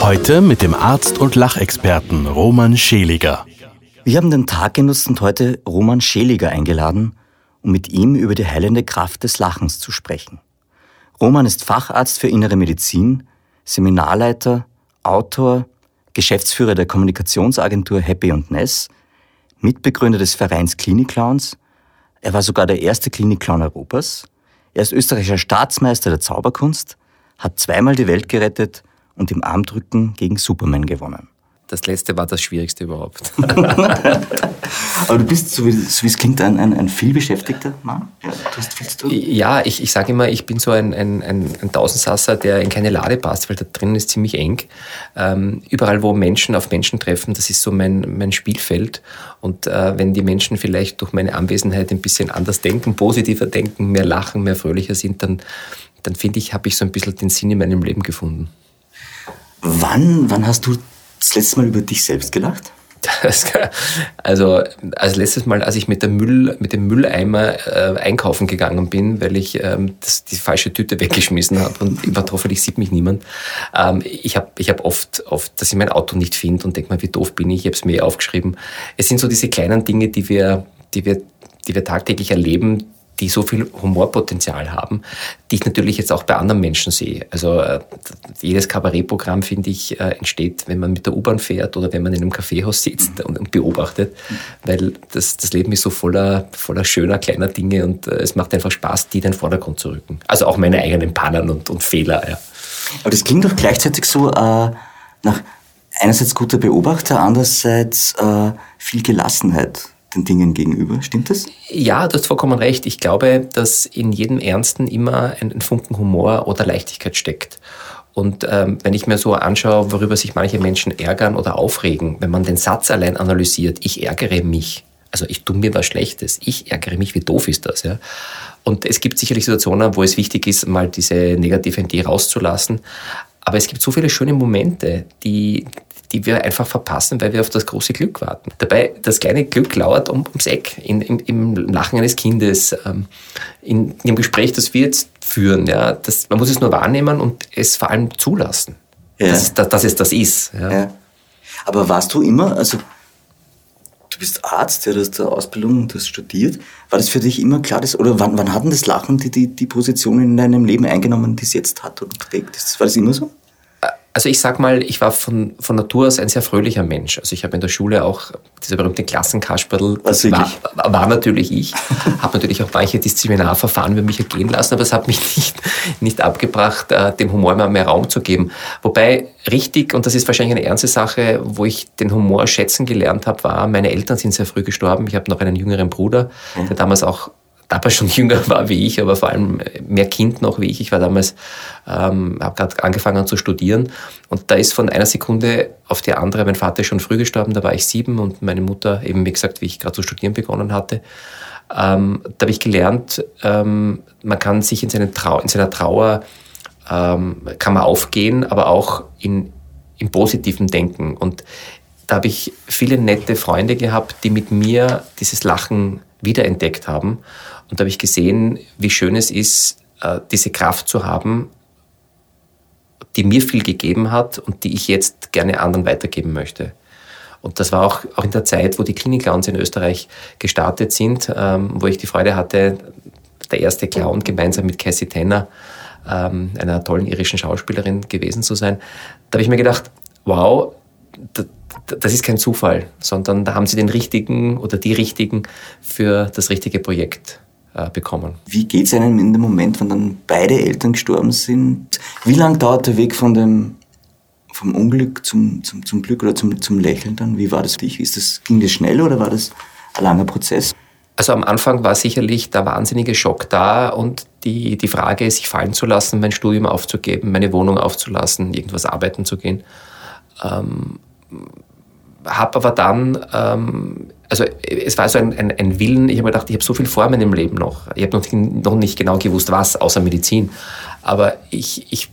Heute mit dem Arzt und Lachexperten Roman Scheliger. Wir haben den Tag genutzt und heute Roman Scheliger eingeladen, um mit ihm über die heilende Kraft des Lachens zu sprechen. Roman ist Facharzt für innere Medizin, Seminarleiter, Autor, Geschäftsführer der Kommunikationsagentur Happy und Ness, Mitbegründer des Vereins Klinik-Clowns. Er war sogar der erste Klinik-Clown Europas. Er ist österreichischer Staatsmeister der Zauberkunst, hat zweimal die Welt gerettet und im Armdrücken gegen Superman gewonnen. Das letzte war das Schwierigste überhaupt. Aber du bist, so wie, so wie es klingt, ein, ein, ein vielbeschäftigter Mann. Ja, du hast viel zu tun. Ja, ich, ich sage immer, ich bin so ein, ein, ein, ein Tausendsasser, der in keine Lade passt, weil da drin ist ziemlich eng. Ähm, überall, wo Menschen auf Menschen treffen, das ist so mein, mein Spielfeld. Und äh, wenn die Menschen vielleicht durch meine Anwesenheit ein bisschen anders denken, positiver denken, mehr lachen, mehr fröhlicher sind, dann, dann finde ich, habe ich so ein bisschen den Sinn in meinem Leben gefunden. Wann, wann hast du das letzte Mal über dich selbst gelacht? Also als letztes Mal, als ich mit, der Müll, mit dem Mülleimer äh, einkaufen gegangen bin, weil ich ähm, das, die falsche Tüte weggeschmissen habe und ich hoffentlich sieht mich niemand. Ähm, ich habe ich hab oft, oft, dass ich mein Auto nicht finde und denke mal, wie doof bin ich, ich habe es mir eh aufgeschrieben. Es sind so diese kleinen Dinge, die wir, die wir, die wir tagtäglich erleben, die so viel Humorpotenzial haben, die ich natürlich jetzt auch bei anderen Menschen sehe. Also äh, jedes Kabarettprogramm, finde ich, äh, entsteht, wenn man mit der U-Bahn fährt oder wenn man in einem Kaffeehaus sitzt und, und beobachtet, weil das, das Leben ist so voller, voller schöner, kleiner Dinge und äh, es macht einfach Spaß, die in den Vordergrund zu rücken. Also auch meine eigenen Pannen und, und Fehler. Ja. Aber das klingt doch gleichzeitig so äh, nach einerseits guter Beobachter, andererseits äh, viel Gelassenheit den Dingen gegenüber. Stimmt das? Ja, du hast vollkommen recht. Ich glaube, dass in jedem Ernsten immer ein, Funken Humor oder Leichtigkeit steckt. Und ähm, wenn ich mir so anschaue, worüber sich manche Menschen ärgern oder aufregen, wenn man den Satz allein analysiert, ich ärgere mich, also ich tue mir was Schlechtes, ich ärgere mich, wie doof ist das, ja? Und es gibt sicherlich Situationen, wo es wichtig ist, mal diese negative Idee rauszulassen. Aber es gibt so viele schöne Momente, die, die wir einfach verpassen, weil wir auf das große Glück warten. Dabei, das kleine Glück lauert um, ums Eck, in, im, im Lachen eines Kindes, ähm, in, in dem Gespräch, das wir jetzt führen. Ja, das, man muss es nur wahrnehmen und es vor allem zulassen, ja. dass, dass, dass, es das ist. Ja. ja. Aber warst du immer, also du bist Arzt, ja, du hast eine Ausbildung, du hast studiert. War das für dich immer klar, dass, oder wann, wann hat denn das Lachen die, die, die Position in deinem Leben eingenommen, die es jetzt hat und trägt? War das immer so? Also ich sag mal, ich war von, von Natur aus ein sehr fröhlicher Mensch. Also ich habe in der Schule auch dieser berühmte Klassenkasperl war, war natürlich ich. habe natürlich auch manche Disziplinarverfahren über mich ergehen lassen, aber es hat mich nicht, nicht abgebracht, äh, dem Humor immer mehr Raum zu geben. Wobei richtig, und das ist wahrscheinlich eine ernste Sache, wo ich den Humor schätzen gelernt habe, war, meine Eltern sind sehr früh gestorben. Ich habe noch einen jüngeren Bruder, der damals auch dabei schon jünger war wie ich, aber vor allem mehr Kind noch wie ich. Ich war damals, ähm, habe gerade angefangen zu studieren und da ist von einer Sekunde auf die andere mein Vater schon früh gestorben, da war ich sieben und meine Mutter eben, wie gesagt, wie ich gerade zu studieren begonnen hatte. Ähm, da habe ich gelernt, ähm, man kann sich in, Trau in seiner Trauer, ähm, kann man aufgehen, aber auch in, im positiven Denken und da habe ich viele nette Freunde gehabt, die mit mir dieses Lachen wiederentdeckt haben und da habe ich gesehen, wie schön es ist, äh, diese Kraft zu haben, die mir viel gegeben hat und die ich jetzt gerne anderen weitergeben möchte. Und das war auch, auch in der Zeit, wo die Klinik-Clowns in Österreich gestartet sind, ähm, wo ich die Freude hatte, der erste Clown gemeinsam mit Cassie Tanner, ähm, einer tollen irischen Schauspielerin gewesen zu sein. Da habe ich mir gedacht, wow, das ist kein Zufall, sondern da haben sie den richtigen oder die richtigen für das richtige Projekt äh, bekommen. Wie geht es einem in dem Moment, wenn dann beide Eltern gestorben sind? Wie lange dauert der Weg von dem, vom Unglück zum, zum, zum Glück oder zum, zum Lächeln dann? Wie war das für dich? Ist das, ging das schnell oder war das ein langer Prozess? Also am Anfang war sicherlich der wahnsinnige Schock da und die, die Frage, sich fallen zu lassen, mein Studium aufzugeben, meine Wohnung aufzulassen, irgendwas arbeiten zu gehen. Ähm, habe aber dann, ähm, also es war so ein, ein, ein Willen, ich habe mir gedacht, ich habe so viel vor meinem Leben noch. Ich habe noch, noch nicht genau gewusst, was, außer Medizin. Aber ich, ich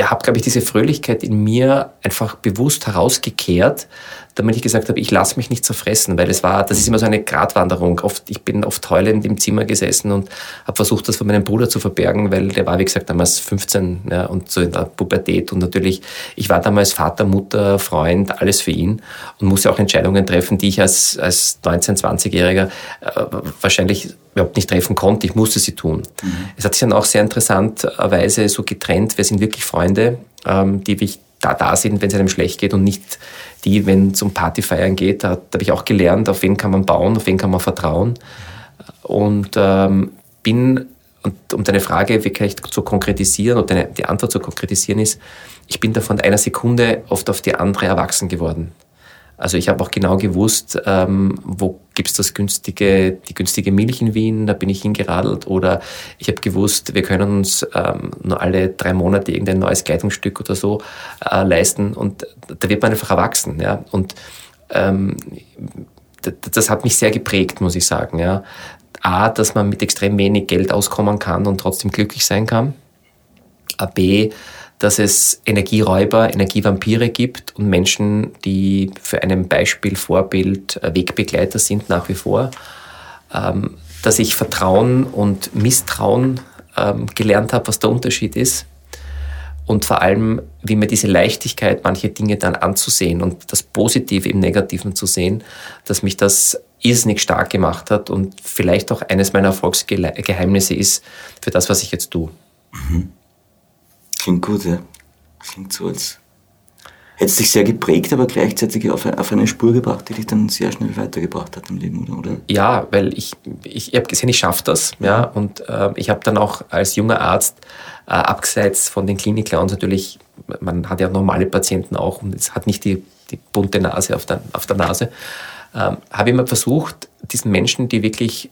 habe, glaube ich, diese Fröhlichkeit in mir einfach bewusst herausgekehrt, damit ich gesagt habe, ich lasse mich nicht zerfressen, weil es war, das ist immer so eine Gratwanderung. Oft, ich bin oft heulend im Zimmer gesessen und habe versucht, das von meinem Bruder zu verbergen, weil der war, wie gesagt, damals 15 ja, und so in der Pubertät und natürlich, ich war damals Vater, Mutter, Freund, alles für ihn und musste auch Entscheidungen treffen, die ich als, als 19-, 20-Jähriger äh, wahrscheinlich überhaupt nicht treffen konnte. Ich musste sie tun. Mhm. Es hat sich dann auch sehr interessanterweise so getrennt. Wir sind wirklich Freunde, ähm, die wichtig da, da sind, wenn es einem schlecht geht und nicht die, wenn es um Partyfeiern geht. Da, da habe ich auch gelernt, auf wen kann man bauen, auf wen kann man vertrauen. Und ähm, bin, und um deine Frage wirklich zu konkretisieren und deine, die Antwort zu konkretisieren ist, ich bin da von einer Sekunde oft auf die andere erwachsen geworden. Also ich habe auch genau gewusst, ähm, wo gibt's das günstige, die günstige Milch in Wien, da bin ich hingeradelt. Oder ich habe gewusst, wir können uns ähm, nur alle drei Monate irgendein neues Kleidungsstück oder so äh, leisten. Und da wird man einfach erwachsen. Ja? Und ähm, das hat mich sehr geprägt, muss ich sagen. Ja? A, dass man mit extrem wenig Geld auskommen kann und trotzdem glücklich sein kann. A, B, dass es Energieräuber, Energievampire gibt und Menschen, die für einen Beispiel, Vorbild, äh, Wegbegleiter sind nach wie vor. Ähm, dass ich Vertrauen und Misstrauen ähm, gelernt habe, was der Unterschied ist. Und vor allem, wie mir diese Leichtigkeit, manche Dinge dann anzusehen und das Positive im Negativen zu sehen, dass mich das irrsinnig stark gemacht hat und vielleicht auch eines meiner Erfolgsgeheimnisse ist für das, was ich jetzt tue. Mhm. Klingt gut, ja. Klingt so, als hätte dich sehr geprägt, aber gleichzeitig auf, eine Spur gebracht, die dich dann sehr schnell weitergebracht hat im Leben, oder? oder? Ja, weil ich, ich, ich habe gesehen, ich schaffe das. Ja. und äh, ich habe dann auch als junger Arzt, äh, abseits von den Klinik-Clowns natürlich, man hat ja normale Patienten auch und es hat nicht die, die bunte Nase auf der, auf der Nase, ähm, habe immer versucht, diesen Menschen, die wirklich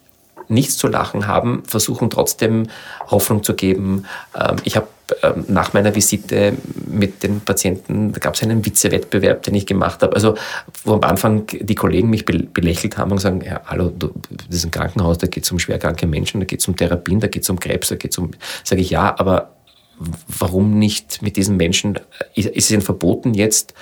nichts zu lachen haben, versuchen trotzdem Hoffnung zu geben. Ähm, ich habe ähm, nach meiner Visite mit den Patienten, da gab es einen Witzewettbewerb, den ich gemacht habe. Also wo am Anfang die Kollegen mich belächelt haben und sagen, ja, hallo, du, das ist ein Krankenhaus, da geht es um schwerkranke Menschen, da geht es um Therapien, da geht es um Krebs, da geht es um, sage ich ja, aber warum nicht mit diesen Menschen, ist, es ihnen verboten jetzt,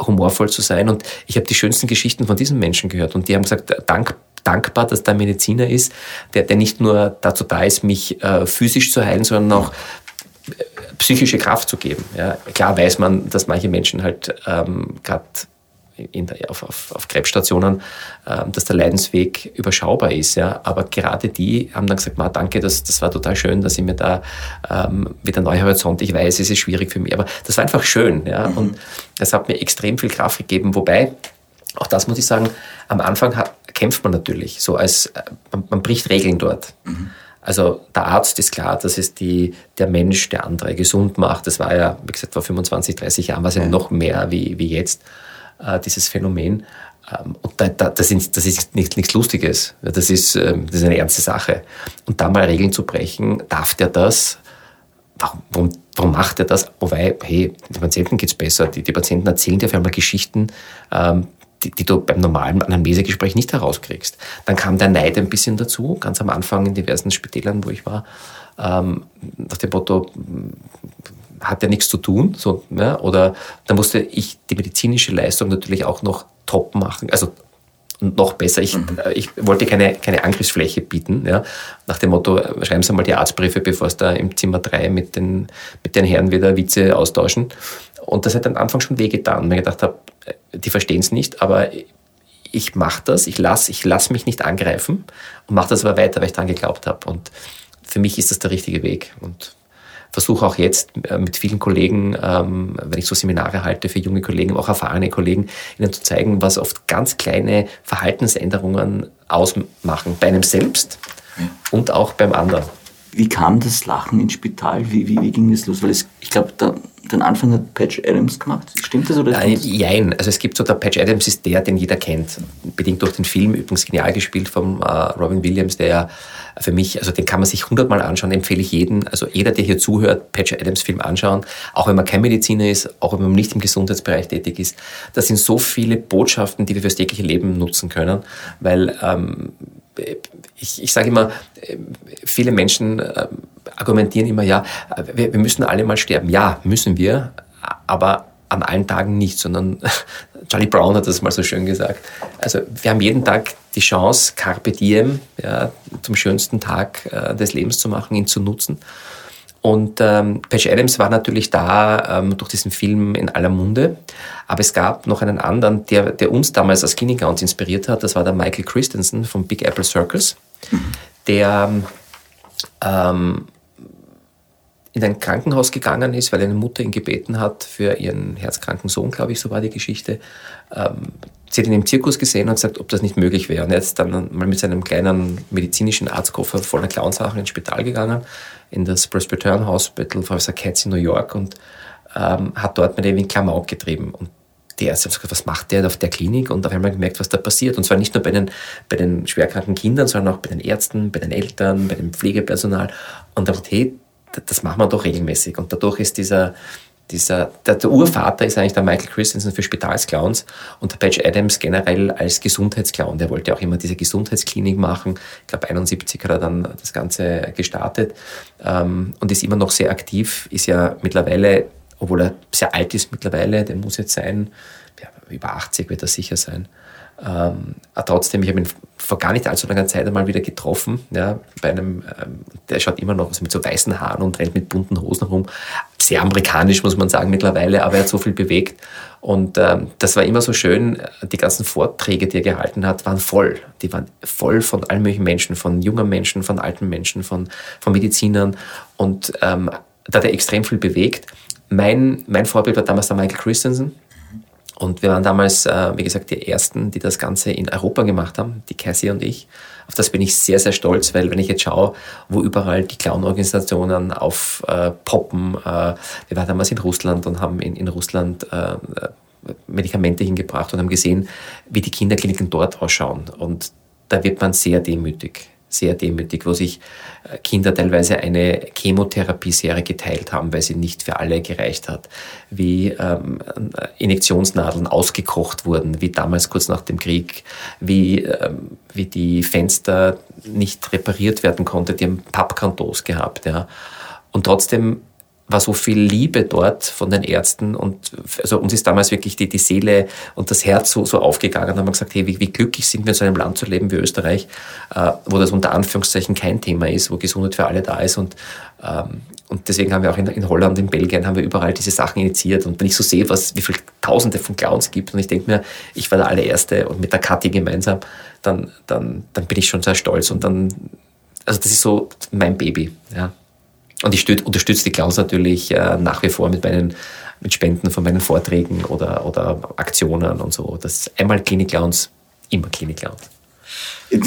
humorvoll zu sein? Und ich habe die schönsten Geschichten von diesen Menschen gehört und die haben gesagt, dank dankbar, dass da ein Mediziner ist, der, der nicht nur dazu da ist, mich äh, physisch zu heilen, sondern auch äh, psychische Kraft zu geben. Ja, klar weiß man, dass manche Menschen halt ähm, gerade auf, auf, auf Krebsstationen, ähm, dass der Leidensweg überschaubar ist. Ja. Aber gerade die haben dann gesagt, Ma, danke, das, das war total schön, dass ich mir da ähm, wieder neue Horizont, ich weiß, es ist schwierig für mich, aber das war einfach schön. Ja. Mhm. Und das hat mir extrem viel Kraft gegeben, wobei, auch das muss ich sagen, am Anfang hat, kämpft man natürlich, so als äh, man, man bricht Regeln dort. Mhm. Also der Arzt ist klar, das ist die, der Mensch, der andere gesund macht. Das war ja, wie gesagt, vor 25, 30 Jahren war es ja noch mehr wie, wie jetzt, äh, dieses Phänomen. Ähm, und da, da, das, ist, das ist nichts, nichts Lustiges. Das ist, ähm, das ist eine ernste Sache. Und da mal Regeln zu brechen, darf der das? Warum, warum macht er das? Wobei, hey, den Patienten geht's besser. Die, die Patienten erzählen dir auf einmal Geschichten, ähm, die, die du beim normalen Anamnesegespräch nicht herauskriegst. Dann kam der Neid ein bisschen dazu, ganz am Anfang in diversen Spitälern, wo ich war, ähm, nach dem Motto, hat ja nichts zu tun, so, ja, oder da musste ich die medizinische Leistung natürlich auch noch top machen, also noch besser. Ich, mhm. Äh, ich wollte keine, keine Angriffsfläche bieten, ja, nach dem Motto, äh, schreiben Sie mal die Arztbriefe, bevor es da im Zimmer 3 mit den, mit den Herren wieder Witze austauschen. Und das hat am Anfang schon wehgetan, weil ich gedacht habe, die verstehen es nicht, aber ich mache das, ich lasse ich lass mich nicht angreifen und mache das aber weiter, weil ich daran geglaubt habe. Und für mich ist das der richtige Weg. Und versuche auch jetzt äh, mit vielen Kollegen, ähm, wenn ich so Seminare halte für junge Kollegen, auch erfahrene Kollegen, ihnen zu zeigen, was oft ganz kleine Verhaltensänderungen ausmachen bei einem selbst und auch beim anderen. Wie kam das Lachen ins Spital? Wie, wie, wie ging das los? Weil es, ich glaube, den Anfang hat Patch Adams gemacht. Stimmt das oder? Nein, jein. Also es gibt so, der Patch Adams ist der, den jeder kennt. Bedingt durch den Film, übrigens genial gespielt von äh, Robin Williams, der für mich, also den kann man sich hundertmal anschauen, empfehle ich jeden. Also jeder, der hier zuhört, Patch Adams Film anschauen. Auch wenn man kein Mediziner ist, auch wenn man nicht im Gesundheitsbereich tätig ist. Das sind so viele Botschaften, die wir fürs tägliche Leben nutzen können, weil ähm, ich, ich sage immer, viele Menschen äh, argumentieren immer, ja, wir, wir müssen alle mal sterben. Ja, müssen wir, aber an allen Tagen nicht, sondern Charlie Brown hat das mal so schön gesagt. Also wir haben jeden Tag die Chance, Carpe Diem ja, zum schönsten Tag äh, des Lebens zu machen, ihn zu nutzen. Und ähm, Patch Adams war natürlich da ähm, durch diesen Film in aller Munde. Aber es gab noch einen anderen, der, der uns damals als uns inspiriert hat. Das war der Michael Christensen vom Big Apple Circus, der ähm, in ein Krankenhaus gegangen ist, weil eine Mutter ihn gebeten hat für ihren herzkranken Sohn, glaube ich, so war die Geschichte. Ähm, sie hat ihn im Zirkus gesehen und gesagt, ob das nicht möglich wäre. Und er ist dann mal mit seinem kleinen medizinischen Arztkoffer voller Clownsachen ins Spital gegangen, in das Presbyterian Hospital Professor Katz in New York und ähm, hat dort mit ihm in Klamauk getrieben. Und die Ärzte haben gesagt, was macht der auf der Klinik? Und auf einmal gemerkt, was da passiert. Und zwar nicht nur bei den, bei den schwerkranken Kindern, sondern auch bei den Ärzten, bei den Eltern, bei dem Pflegepersonal. Und da dachte, hey, das machen wir doch regelmäßig. Und dadurch ist dieser, dieser, der, der, Urvater ist eigentlich der Michael Christensen für Spitalsclowns und der Patch Adams generell als Gesundheitsclown. Der wollte auch immer diese Gesundheitsklinik machen. Ich glaube, 71 hat er dann das Ganze gestartet ähm, und ist immer noch sehr aktiv, ist ja mittlerweile, obwohl er sehr alt ist mittlerweile, der muss jetzt sein, ja, über 80 wird er sicher sein, ähm, trotzdem, ich habe ihn vor gar nicht allzu langer Zeit einmal wieder getroffen, ja, bei einem, ähm, der schaut immer noch also mit so weißen Haaren und rennt mit bunten Hosen rum. Sehr amerikanisch, muss man sagen, mittlerweile, aber er hat so viel bewegt. Und ähm, das war immer so schön. Die ganzen Vorträge, die er gehalten hat, waren voll. Die waren voll von allen möglichen Menschen, von jungen Menschen, von alten Menschen, von, von Medizinern. Und ähm, da hat er extrem viel bewegt. Mein, mein Vorbild war damals der Michael Christensen und wir waren damals, äh, wie gesagt, die Ersten, die das Ganze in Europa gemacht haben, die Cassie und ich. Auf das bin ich sehr, sehr stolz, weil wenn ich jetzt schaue, wo überall die Clown-Organisationen aufpoppen, äh, äh, wir waren damals in Russland und haben in, in Russland äh, Medikamente hingebracht und haben gesehen, wie die Kinderkliniken dort ausschauen. Und da wird man sehr demütig sehr demütig, wo sich äh, Kinder teilweise eine Chemotherapieserie geteilt haben, weil sie nicht für alle gereicht hat, wie ähm, Injektionsnadeln ausgekocht wurden, wie damals kurz nach dem Krieg, wie, ähm, wie die Fenster nicht repariert werden konnten, die haben Pappkantos gehabt. Ja. Und trotzdem war so viel Liebe dort von den Ärzten und also uns ist damals wirklich die, die Seele und das Herz so, so aufgegangen und haben gesagt, hey, wie, wie glücklich sind wir in so einem Land zu leben wie Österreich, äh, wo das unter Anführungszeichen kein Thema ist, wo Gesundheit für alle da ist und ähm, und deswegen haben wir auch in, in Holland, in Belgien, haben wir überall diese Sachen initiiert. Und wenn ich so sehe, was, wie viele Tausende von Clowns gibt, und ich denke mir, ich war der allererste und mit der Kathi gemeinsam, dann, dann, dann bin ich schon sehr stolz. Und dann, also das ist so mein Baby. Ja. Und ich unterstütze die Clowns natürlich äh, nach wie vor mit meinen mit Spenden von meinen Vorträgen oder, oder Aktionen und so. Das einmal Klinik Clowns, immer Klinik Clowns.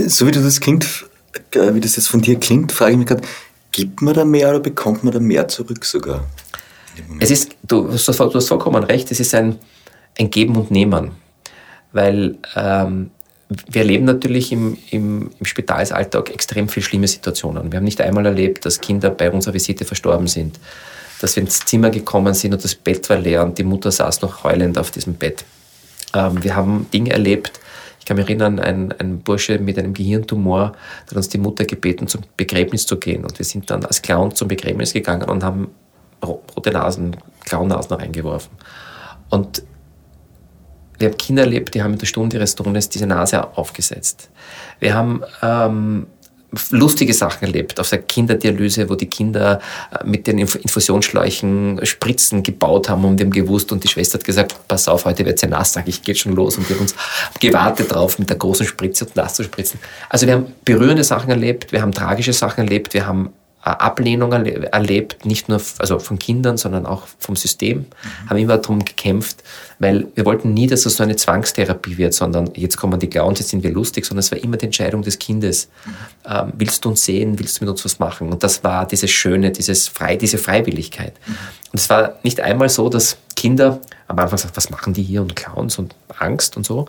So wie das klingt, äh, wie das jetzt von dir klingt, frage ich mich gerade, gibt man da mehr oder bekommt man da mehr zurück sogar? Es ist, du, du hast vollkommen recht, es ist ein, ein Geben und Nehmen. Weil ähm, wir erleben natürlich im, im, im Spitalsalltag extrem viele schlimme Situationen. Wir haben nicht einmal erlebt, dass Kinder bei unserer Visite verstorben sind, dass wir ins Zimmer gekommen sind und das Bett war leer und die Mutter saß noch heulend auf diesem Bett. Ähm, wir haben Dinge erlebt, ich kann mich erinnern, ein, ein Bursche mit einem Gehirntumor hat uns die Mutter gebeten, zum Begräbnis zu gehen. Und wir sind dann als Clown zum Begräbnis gegangen und haben rote Nasen, Clownnasen reingeworfen. Und wir haben Kinder erlebt, die haben in der Stunde ihres Todes diese Nase aufgesetzt. Wir haben ähm, lustige Sachen erlebt auf der Kinderdialyse, wo die Kinder äh, mit den Infusionsschläuchen Spritzen gebaut haben und haben gewusst und die Schwester hat gesagt, pass auf, heute wird es ja nass, sag ich, geht schon los und wir haben uns gewartet drauf, mit der großen Spritze und nass zu spritzen. Also wir haben berührende Sachen erlebt, wir haben tragische Sachen erlebt, wir haben Ablehnung erlebt, nicht nur also von Kindern, sondern auch vom System, mhm. haben immer darum gekämpft, weil wir wollten nie, dass es so eine Zwangstherapie wird, sondern jetzt kommen die Clowns, jetzt sind wir lustig, sondern es war immer die Entscheidung des Kindes. Mhm. Ähm, willst du uns sehen, willst du mit uns was machen? Und das war dieses Schöne, dieses Frei, diese Freiwilligkeit. Mhm. Und es war nicht einmal so, dass Kinder am Anfang sagten, was machen die hier und Clowns und Angst und so.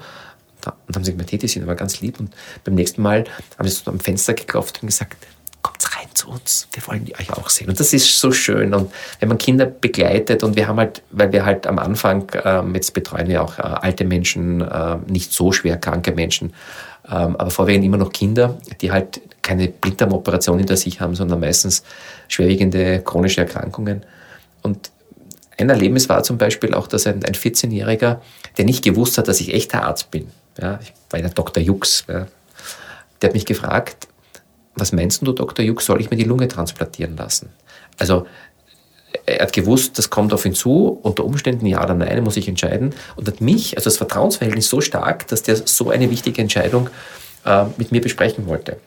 Und haben sie gemeint, hey, die sind aber ganz lieb. Und beim nächsten Mal haben sie so am Fenster geklopft und gesagt, kommt rein zu uns, wir wollen euch auch sehen. Und das ist so schön. Und wenn man Kinder begleitet und wir haben halt, weil wir halt am Anfang, ähm, jetzt betreuen wir auch äh, alte Menschen, äh, nicht so schwer kranke Menschen, ähm, aber vorwiegend immer noch Kinder, die halt keine Blinddarmoperation hinter sich haben, sondern meistens schwerwiegende chronische Erkrankungen. Und ein Erlebnis war zum Beispiel auch, dass ein, ein 14-Jähriger, der nicht gewusst hat, dass ich echter Arzt bin, ja, ich war ja Dr. Jux, ja, der hat mich gefragt, was meinst du, Dr. Jux, soll ich mir die Lunge transplantieren lassen? Also er hat gewusst, das kommt auf ihn zu, unter Umständen ja oder nein, muss ich entscheiden. Und hat mich, also das Vertrauensverhältnis so stark, dass der so eine wichtige Entscheidung äh, mit mir besprechen wollte.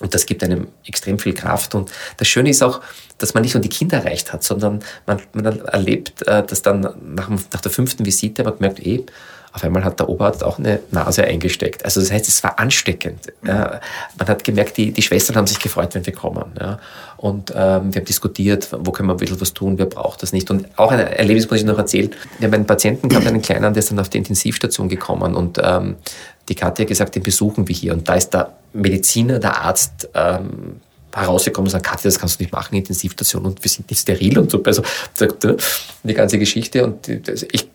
Und das gibt einem extrem viel Kraft. Und das Schöne ist auch, dass man nicht nur die Kinder erreicht hat, sondern man, man erlebt, äh, dass dann nach, nach der fünften Visite man merkt, eh, auf einmal hat der Oberarzt auch eine Nase eingesteckt. Also das heißt, es war ansteckend. Ja. Man hat gemerkt, die, die Schwestern haben sich gefreut, wenn wir kommen. Ja. Und ähm, wir haben diskutiert, wo können wir ein bisschen was tun, wer braucht das nicht. Und auch ein Erlebnis muss ich noch erzählen. Wir haben einen Patienten gehabt, einen kleinen, der ist dann auf die Intensivstation gekommen und ähm, die Katja hat gesagt, den besuchen wir hier. Und da ist der Mediziner, der Arzt, ähm, herausgekommen und sagt, Katja, das kannst du nicht machen, Intensivstation und wir sind nicht steril und so. Also die ganze Geschichte und ich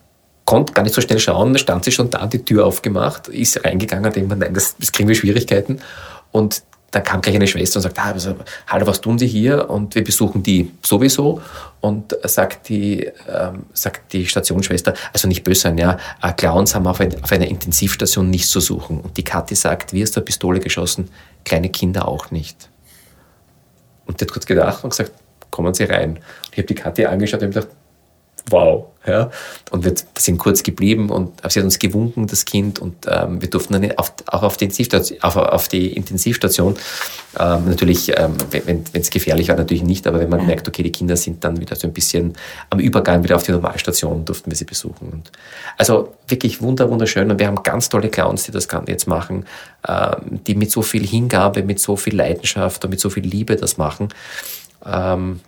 konnte gar nicht so schnell schauen, da stand sie schon da, die Tür aufgemacht, ist reingegangen und man, nein, das, das kriegen wir Schwierigkeiten. Und dann kam gleich eine Schwester und sagt, ah, also, hallo, was tun Sie hier? Und wir besuchen die sowieso. Und sagt die, ähm, sagt die Stationsschwester, also nicht böse sein, ja, äh, Clowns haben auf, ein, auf einer Intensivstation nichts zu suchen. Und die Kathi sagt, wie ist der Pistole geschossen? Kleine Kinder auch nicht. Und die hat kurz gedacht und gesagt, kommen Sie rein. Und ich habe die Kathi angeschaut und habe gedacht, wow. Ja. Und wir sind kurz geblieben und sie hat uns gewunken, das Kind, und ähm, wir durften dann auf, auch auf die Intensivstation, auf, auf die Intensivstation ähm, natürlich, ähm, wenn es gefährlich war, natürlich nicht, aber wenn man merkt, okay, die Kinder sind dann wieder so ein bisschen am Übergang wieder auf die Normalstation, durften wir sie besuchen. Und also wirklich wunder, wunderschön und wir haben ganz tolle Clowns, die das jetzt machen, ähm, die mit so viel Hingabe, mit so viel Leidenschaft und mit so viel Liebe das machen. Ähm,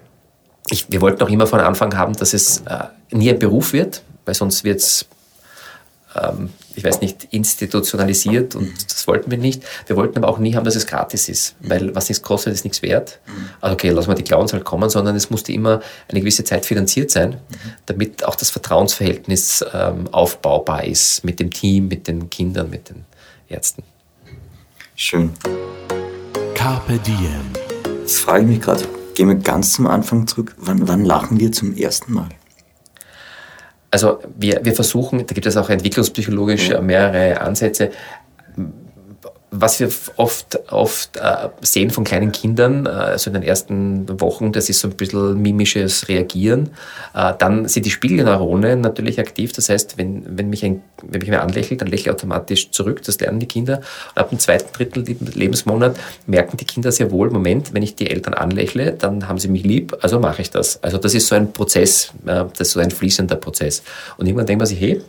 ich, wir wollten auch immer von Anfang haben, dass es äh, nie ein Beruf wird, weil sonst wird es, ähm, ich weiß nicht, institutionalisiert und mhm. das wollten wir nicht. Wir wollten aber auch nie haben, dass es gratis ist, weil was nichts kostet, ist nichts wert. Mhm. Also okay, lassen wir die Clowns halt kommen, sondern es musste immer eine gewisse Zeit finanziert sein, mhm. damit auch das Vertrauensverhältnis ähm, aufbaubar ist mit dem Team, mit den Kindern, mit den Ärzten. Schön. Carpe Diem. Das frage ich mich gerade gehen wir ganz zum Anfang zurück. Wann, wann lachen wir zum ersten Mal? Also wir, wir versuchen, da gibt es auch entwicklungspsychologisch mehrere Ansätze, was wir oft, oft äh, sehen von kleinen Kindern, äh, also in den ersten Wochen, das ist so ein bisschen mimisches Reagieren. Äh, dann sind die Spiegelneuronen natürlich aktiv. Das heißt, wenn, wenn, mich ein, wenn mich wer anlächelt, dann lächle ich automatisch zurück. Das lernen die Kinder. Und ab dem zweiten Drittel Lebensmonat merken die Kinder sehr wohl, Moment, wenn ich die Eltern anlächle, dann haben sie mich lieb, also mache ich das. Also das ist so ein Prozess, äh, das ist so ein fließender Prozess. Und irgendwann denkt man sich, hey,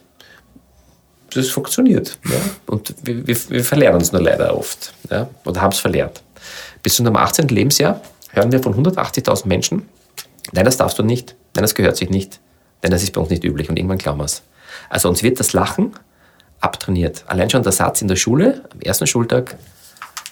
das funktioniert. Ja? Und wir, wir, wir verlernen es nur leider oft. Ja? Oder haben es verlernt. Bis zu unserem 18. Lebensjahr hören wir von 180.000 Menschen, nein, das darfst du nicht, nein, das gehört sich nicht, nein, das ist bei uns nicht üblich und irgendwann glauben wir es. Also uns wird das Lachen abtrainiert. Allein schon der Satz in der Schule, am ersten Schultag,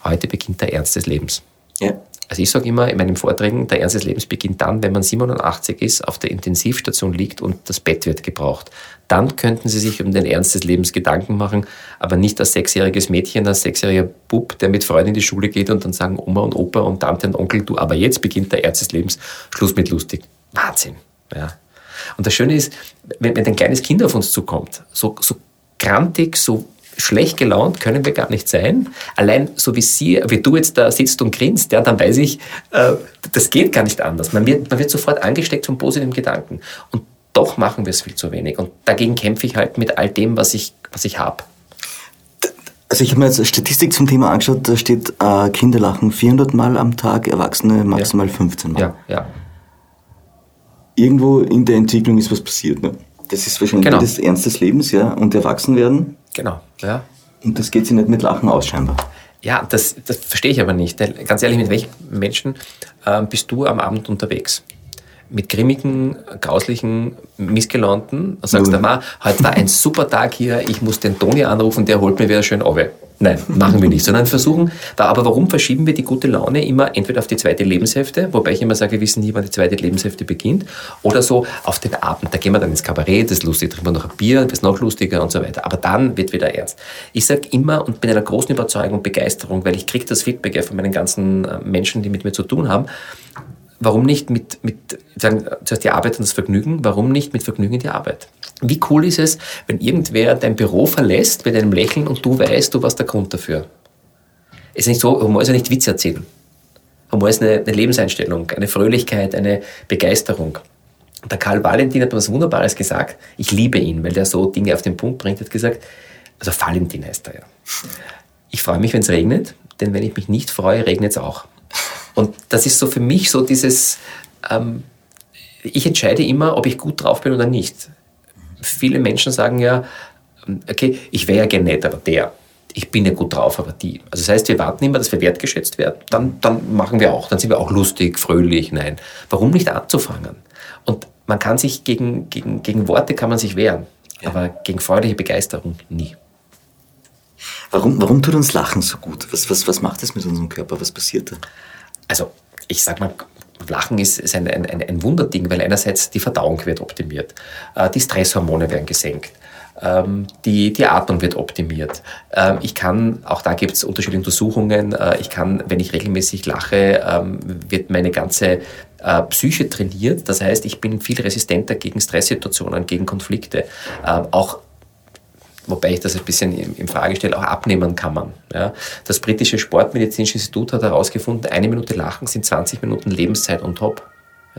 heute beginnt der Ernst des Lebens. Ja. Also ich sage immer in meinen Vorträgen, der Ernst des Lebens beginnt dann, wenn man 87 ist, auf der Intensivstation liegt und das Bett wird gebraucht. Dann könnten Sie sich um den Ernst des Lebens Gedanken machen, aber nicht als sechsjähriges Mädchen, als sechsjähriger Bub, der mit Freunden in die Schule geht und dann sagen Oma und Opa und Tante und Onkel, du, aber jetzt beginnt der Ernst des Lebens, Schluss mit lustig. Wahnsinn. Ja. Und das Schöne ist, wenn, wenn ein kleines Kind auf uns zukommt, so, so grantig, so schlecht gelaunt können wir gar nicht sein. Allein so wie Sie, wie du jetzt da sitzt und grinst, ja, dann weiß ich, äh, das geht gar nicht anders. Man wird, man wird sofort angesteckt von positiven Gedanken. Und doch machen wir es viel zu wenig. Und dagegen kämpfe ich halt mit all dem, was ich, was ich habe. Also ich habe mir jetzt eine Statistik zum Thema angeschaut, da steht, äh, Kinder lachen 400 Mal am Tag, Erwachsene maximal ja. 15 Mal. Ja, ja. Irgendwo in der Entwicklung ist was passiert. Ne? Das ist wahrscheinlich genau. das Ernst des Lebens, ja, und erwachsen werden. Genau, ja. Und das geht sich nicht mit Lachen aus, scheinbar. Ja, das, das verstehe ich aber nicht. Ganz ehrlich, mit welchen Menschen äh, bist du am Abend unterwegs? Mit grimmigen, grauslichen, missgelaunten und sagst. Ma, heute war ein super Tag hier, ich muss den Toni anrufen, der holt mir wieder schön auf. Nein, machen wir nicht, sondern versuchen, aber warum verschieben wir die gute Laune immer entweder auf die zweite Lebenshälfte, wobei ich immer sage, wir wissen nie, wann die zweite Lebenshälfte beginnt, oder so auf den Abend, da gehen wir dann ins Kabarett, das ist lustig, trinken wir noch ein Bier, das ist noch lustiger und so weiter. Aber dann wird wieder ernst. Ich sage immer und bin einer großen Überzeugung und Begeisterung, weil ich kriege das Feedback ja von meinen ganzen äh, Menschen, die mit mir zu tun haben, warum nicht mit, mit sagen, zuerst die Arbeit und das Vergnügen, warum nicht mit Vergnügen die Arbeit? Wie cool ist es, wenn irgendwer dein Büro verlässt mit einem Lächeln und du weißt, du warst der Grund dafür? Es ist nicht so, Humor ist ja nicht Witze erzählen. Humor ist eine, eine Lebenseinstellung, eine Fröhlichkeit, eine Begeisterung. Der Karl Valentin hat was Wunderbares gesagt. Ich liebe ihn, weil der so Dinge auf den Punkt bringt. Er hat gesagt, also Valentin heißt er ja. Ich freue mich, wenn es regnet, denn wenn ich mich nicht freue, regnet es auch. Und das ist so für mich so dieses, ähm, ich entscheide immer, ob ich gut drauf bin oder nicht. Viele Menschen sagen ja, okay, ich wäre ja gern nett, aber der, ich bin ja gut drauf, aber die. Also das heißt, wir warten immer, dass wir wertgeschätzt werden. Dann, dann machen wir auch, dann sind wir auch lustig, fröhlich, nein. Warum nicht anzufangen? Und man kann sich gegen, gegen, gegen Worte kann man sich wehren, ja. aber gegen freudige Begeisterung nie. Warum, warum tut uns Lachen so gut? Was, was, was macht es mit unserem Körper? Was passiert da? Also ich sag mal, Lachen ist, ist ein, ein, ein Wunderding, weil einerseits die Verdauung wird optimiert, äh, die Stresshormone werden gesenkt, ähm, die, die Atmung wird optimiert. Ähm, ich kann, auch da gibt es unterschiedliche Untersuchungen, äh, ich kann, wenn ich regelmäßig lache, ähm, wird meine ganze äh, Psyche trainiert. Das heißt, ich bin viel resistenter gegen Stresssituationen, gegen Konflikte. Auch wobei ich das ein bisschen in Frage stelle, auch abnehmen kann man. Ja. Das britische Sportmedizinische Institut hat herausgefunden, eine Minute Lachen sind 20 Minuten Lebenszeit on top.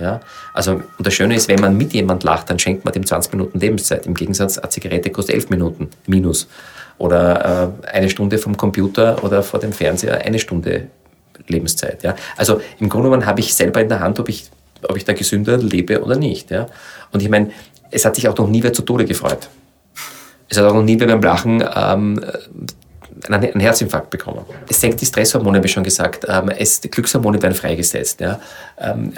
Ja. Also, und das Schöne ist, wenn man mit jemand lacht, dann schenkt man dem 20 Minuten Lebenszeit. Im Gegensatz, eine Zigarette kostet 11 Minuten minus. Oder äh, eine Stunde vom Computer oder vor dem Fernseher eine Stunde Lebenszeit. Ja. Also im Grunde genommen habe ich selber in der Hand, ob ich, ob ich da gesünder lebe oder nicht. Ja. Und ich meine, es hat sich auch noch nie wer zu Tode gefreut. Es hat auch noch nie beim Lachen ähm, einen Herzinfarkt bekommen. Es senkt die Stresshormone, wie schon gesagt. Ähm, es, die Glückshormone werden freigesetzt. Ja. Ähm,